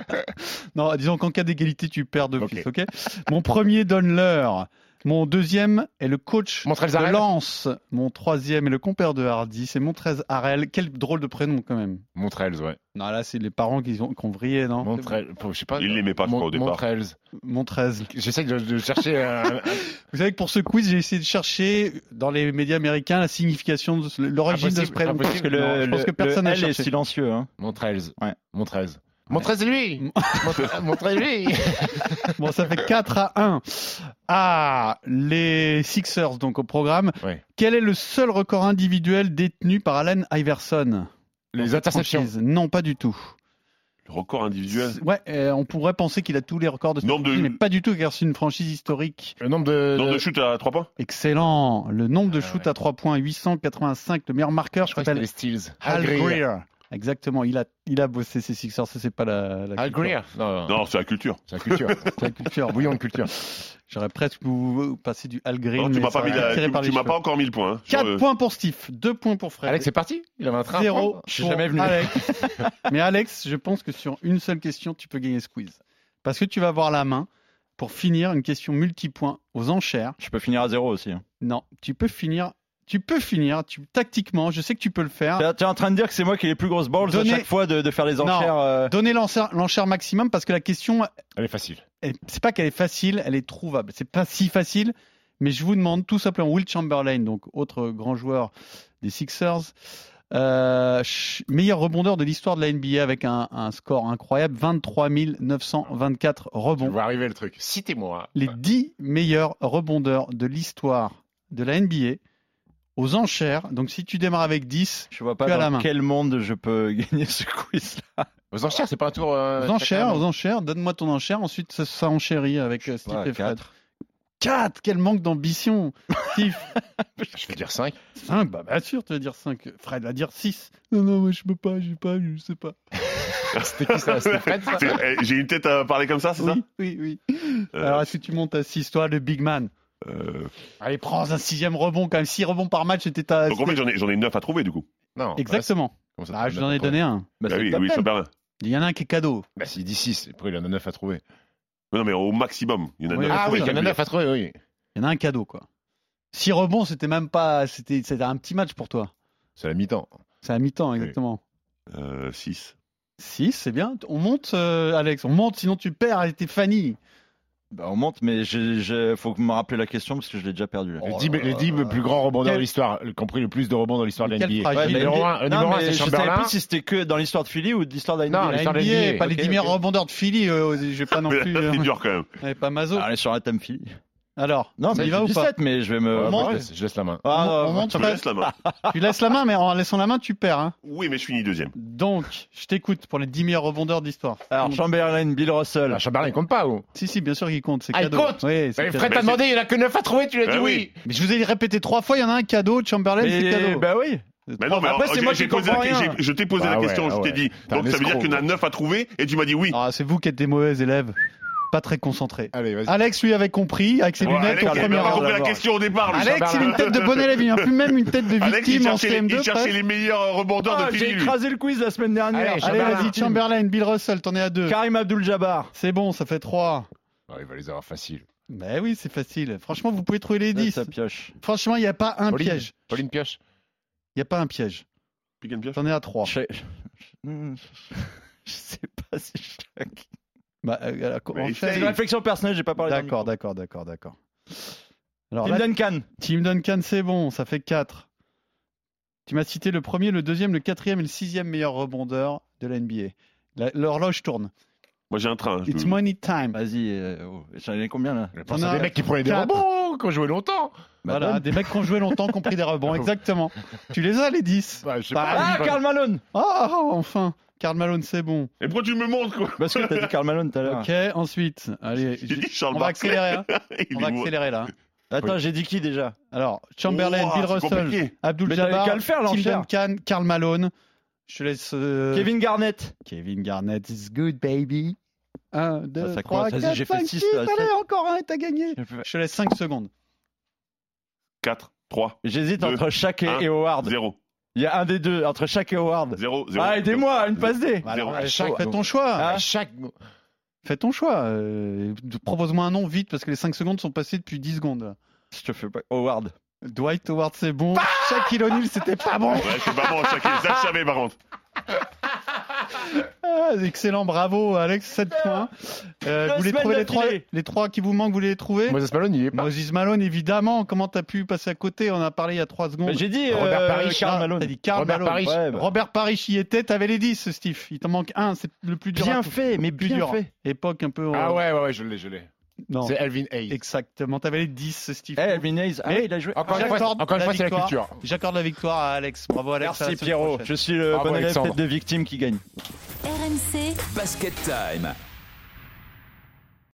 Non, disons qu'en cas d'égalité, tu perds de plus, ok? Mon premier donne l'heure. Mon deuxième est le coach Montrez de. Lens. Mon troisième est le compère de Hardy. C'est Montrez Harel. Quel drôle de prénom, quand même. Montrels, ouais. Non, là, c'est les parents qui ont, qui ont vrillé, non? Montrels, je sais pas. Il l'aimait pas, crois, au départ. Montrels. Montrez. J'essaie de, de chercher un, un- Vous savez que pour ce quiz, j'ai essayé de chercher dans les médias américains la signification, de ce- l'origine de ce prénom. Parce que Non, le, je pense le- que personne n'a L est cherché. silencieux. Hein. Montrels. Ouais. Montrels. Montrez lui Montrez lui Bon, ça fait 4 à 1. Ah, les Sixers, donc au programme. Ouais. Quel est le seul record individuel détenu par Allen Iverson Les interceptions. franchise? Non, pas du tout. Le record individuel. Ouais, euh, on pourrait penser qu'il a tous les records de cette Nombre de- mais pas du tout, car c'est une franchise historique. Le nombre de. Nombre de shoots à 3 points? Excellent. Le nombre de Ah, shoots à 3 points, 885. Le meilleur marqueur Je crois que les Steels. Al Greer. Exactement, il a, il a bossé ses Sixers, ça c'est pas la, culture. Non, non, Non, c'est la culture. c'est la culture. C'est la culture. Bouillon de culture. J'aurais presque passer du Al Green. Non, tu m'as pas tu- m'as pas encore mis le point. hein, sur 4 le- points pour Steve, 2 points pour Fred. Alex, c'est parti Il avait un train. à 0 prendre Je suis jamais venu. Alex. Mais Alex, je pense que sur une seule question, tu peux gagner ce quiz. Parce que tu vas avoir la main pour finir une question multipoint aux enchères. Je peux finir à zéro aussi. hein. Non, tu peux finir. Tu peux finir, tu, tactiquement, je sais que tu peux le faire. T'es t'es en train de dire que c'est moi qui ai les plus grosses balls Donnez- à chaque fois de, de faire les enchères. euh, Donnez l'enchère maximum parce que la question, Elle est facile. c'est pas qu'elle est facile, elle est trouvable. C'est pas si facile, mais je vous demande tout simplement Will Chamberlain, donc autre grand joueur des Sixers, euh, meilleur rebondeur de l'histoire de la NBA avec un, un score incroyable, 23 924 Je rebonds. vois arriver le truc. Citez-moi. Les 10 meilleurs rebondeurs de l'histoire de la NBA aux enchères. Donc si tu démarres avec 10, Je vois pas Tu as la dans main. quel monde je peux gagner ce quiz là. Aux enchères, c'est pas un tour. euh, aux enchères, aux enchères, donne-moi ton enchère, ensuite ça, ça enchérit avec euh, Steve et Fred. quatre. 4 Quel manque d'ambition Steve Je vais dire 5. 5 Bah bien sûr, tu vas dire 5. Fred va dire 6. Non, non, moi je peux pas, je sais pas, je sais pas. C'était qui ça? C'était Fred, ça? Eh, J'ai une tête à parler comme ça, c'est ça? Oui, oui, oui. Euh, Alors est-ce que tu montes à 6, toi, le big man? Euh, Allez, prends un sixième rebond quand même. 6 rebonds par match, c'était ta. Donc en fait, j'en ai, j'en ai 9 à trouver du coup. Non. Exactement. Comment ça, Ah, je vous en ai donné un. Bah, Bah oui, oui, 10. Chamberlain. Il y en a un qui est cadeau. Bah, s'il dit 6, après il en a 9 à trouver. Non, non, mais au maximum, il y en a Oui, 9 à Ah trouver. oui, il y en a 9 à trouver, oui. Il y en a un cadeau, quoi. 6 rebonds, c'était même pas. C'était c'était un petit match pour toi. C'est la mi-temps. C'est à mi-temps, exactement. 6. 6, c'est bien. On monte, euh, Alex, on monte, sinon tu perds t'es Fanny. Bah, on monte, mais il faut me rappeler la question parce que je l'ai déjà perdu. là. Les 10, les 10 plus grands rebondeurs Quel- de l'histoire, compris le plus de rebonds dans l'histoire de la NBA. mais- numéro 1, le non, numéro un, mais c'est je savais Chamberlain. plus si c'était que dans l'histoire de Philly ou de l'histoire de la Non, NBA. l'histoire de La NBA, pas les ok, 10 meilleurs rebondeurs de Philly, euh, je vais pas non plus. C'est euh, dur quand même. ouais, pas Mazo. Ah, est sur la thème Philly. Alors, Non, mais y va ou pas 17, mais je vais me. Ah, je laisse- je laisse la main. Ah, on, on monte Je me Fred. laisse la main. Tu laisses la main, mais en laissant la main, tu perds. Hein. Oui, mais je finis deuxième. Donc, je t'écoute pour les 10 meilleurs rebondeurs d'histoire. Alors, Chamberlain, Bill Russell. Ah, Chamberlain, il compte pas, ou? Si, si, bien sûr qu'il compte. C'est Ah, il cadeau. compte? Oui, Mais cadeau. Fred t'a demandé, il y en a que 9 à trouver, tu lui as Bah dit oui. oui. Mais je vous ai répété trois fois, il y en a un cadeau. Chamberlain, c'est Mais- cadeau. Bah oui. Mais non, mais Après, c'est moi j'ai qui posé la- Je t'ai posé Bah la ouais, question, je ah t'ai ouais. dit. Donc ça veut dire qu'il y en a quoi. 9 à trouver et tu m'as dit oui. Ah, c'est vous qui êtes des mauvais élèves. Pas très concentrés. Allez. Alex, lui, avait compris, avec ses Ouais, lunettes Alex, au il avait premier pas la question au départ. lui, Alex, il a une tête de bon élève, il a plus même une tête de Alex, il victime en cherchait, les, CM2. il cherchait presque. les meilleurs rebondeurs Ah, de J'ai écrasé le quiz la semaine dernière. Allez, vas-y, Chamberlain, Bill Russell, t'en es à deux. Karim Abdul-Jabbar. C'est bon, ça fait trois. Oh, il va les avoir faciles. Bah oui, c'est facile. Franchement, vous pouvez trouver les Là, 10. Ça pioche. Franchement, il n'y a pas un Pauline, piège. Pauline Pioche. Il n'y a pas un piège. Pick and pioche. T'en es à trois. Je je sais pas si je. Bah, euh, euh. C'est une réflexion personnelle, j'ai pas parlé. D'accord, d'accord, d'accord, d'accord. Alors là, Duncan. Tim Duncan, c'est bon, ça fait 4. Tu m'as cité le premier, le deuxième, le quatrième et le sixième meilleur rebondeur de la NBA. L'horloge tourne. Moi j'ai un train. It's money time. Vas-y, euh, oh, j'en ai combien là? Je pense à des mecs qui prenaient des rebonds, qui ont joué longtemps. Voilà, des mecs qui ont joué longtemps, qui ont pris des rebonds, exactement. Tu les as, les 10 Bah, je sais Bah, pas. Ah, Karl Malone Ah, enfin Karl Malone, c'est bon. Et pourquoi tu me montres quoi Parce que t'as dit Karl Malone tout à l'heure. Ok, ensuite, allez, J'ai dit Charles on va accélérer. hein. Il On est va accélérer là. Attends, j'ai dit qui déjà Alors, Chamberlain, Ouah, Bill c'est Russell, compliqué. Abdul Mais t'avais Jabbar, qu'à le faire, Tim. Duncan, Karl Malone. Je te laisse. euh, Kevin Garnett. Kevin Garnett is good, baby. 1, 2, Ça, ça 3, commence. Vas-y, 4, j'ai fait 5, six, 6, là, allez, sept. encore un et t'as gagné. Je te laisse 5 secondes. 4, 3, J'hésite Deux, entre Shaq et, un, et Howard. 0. Il y a un des deux, entre et Howard. 0, 0. Ah, aidez-moi, une passe D. Bah, alors, Zéro. chaque- fais ton choix. À chaque. Fais ton choix. euh, Propose-moi un nom vite parce que les 5 secondes sont passées depuis 10 secondes. Je te fais pas. Howard. Dwight Howard, c'est bon. Shaquille O'Neal, c'était pas bon. Ouais, c'est pas bon, Shaquille. Ça, je savais par contre. Ah, excellent, bravo, Alex, 7 points. Euh, vous voulez semaines trouver les trois, les trois qui vous manquent, vous les trouvez Moses Malone, il est pas. Moses Malone, évidemment. Comment t'as pu passer à côté? On en a parlé il y a 3 secondes. J'ai dit Robert euh, Parrish, Malone. T'as dit Karl Robert Malone. Parrish. Ouais, bah. Robert Parrish y était, t'avais les 10, Steve. Il t'en manque un, c'est le plus dur. Bien fait, mais plus bien dur. fait. Époque un peu. euh, Ah ouais, ouais, ouais, je l'ai, je l'ai. Non. C'est Elvin Hayes. Exactement, t'avais les 10, Steve. Eh, Elvin Hayes. Ah, Mais- il a joué. Encore une fois, J'accorde encore une la fois, c'est la victoire. culture. J'accorde la victoire à Alex. Bravo Alex. Merci Pierrot. prochaine. Je suis le Bravo, bon élève tête de victime qui gagne. RMC, Basket Time.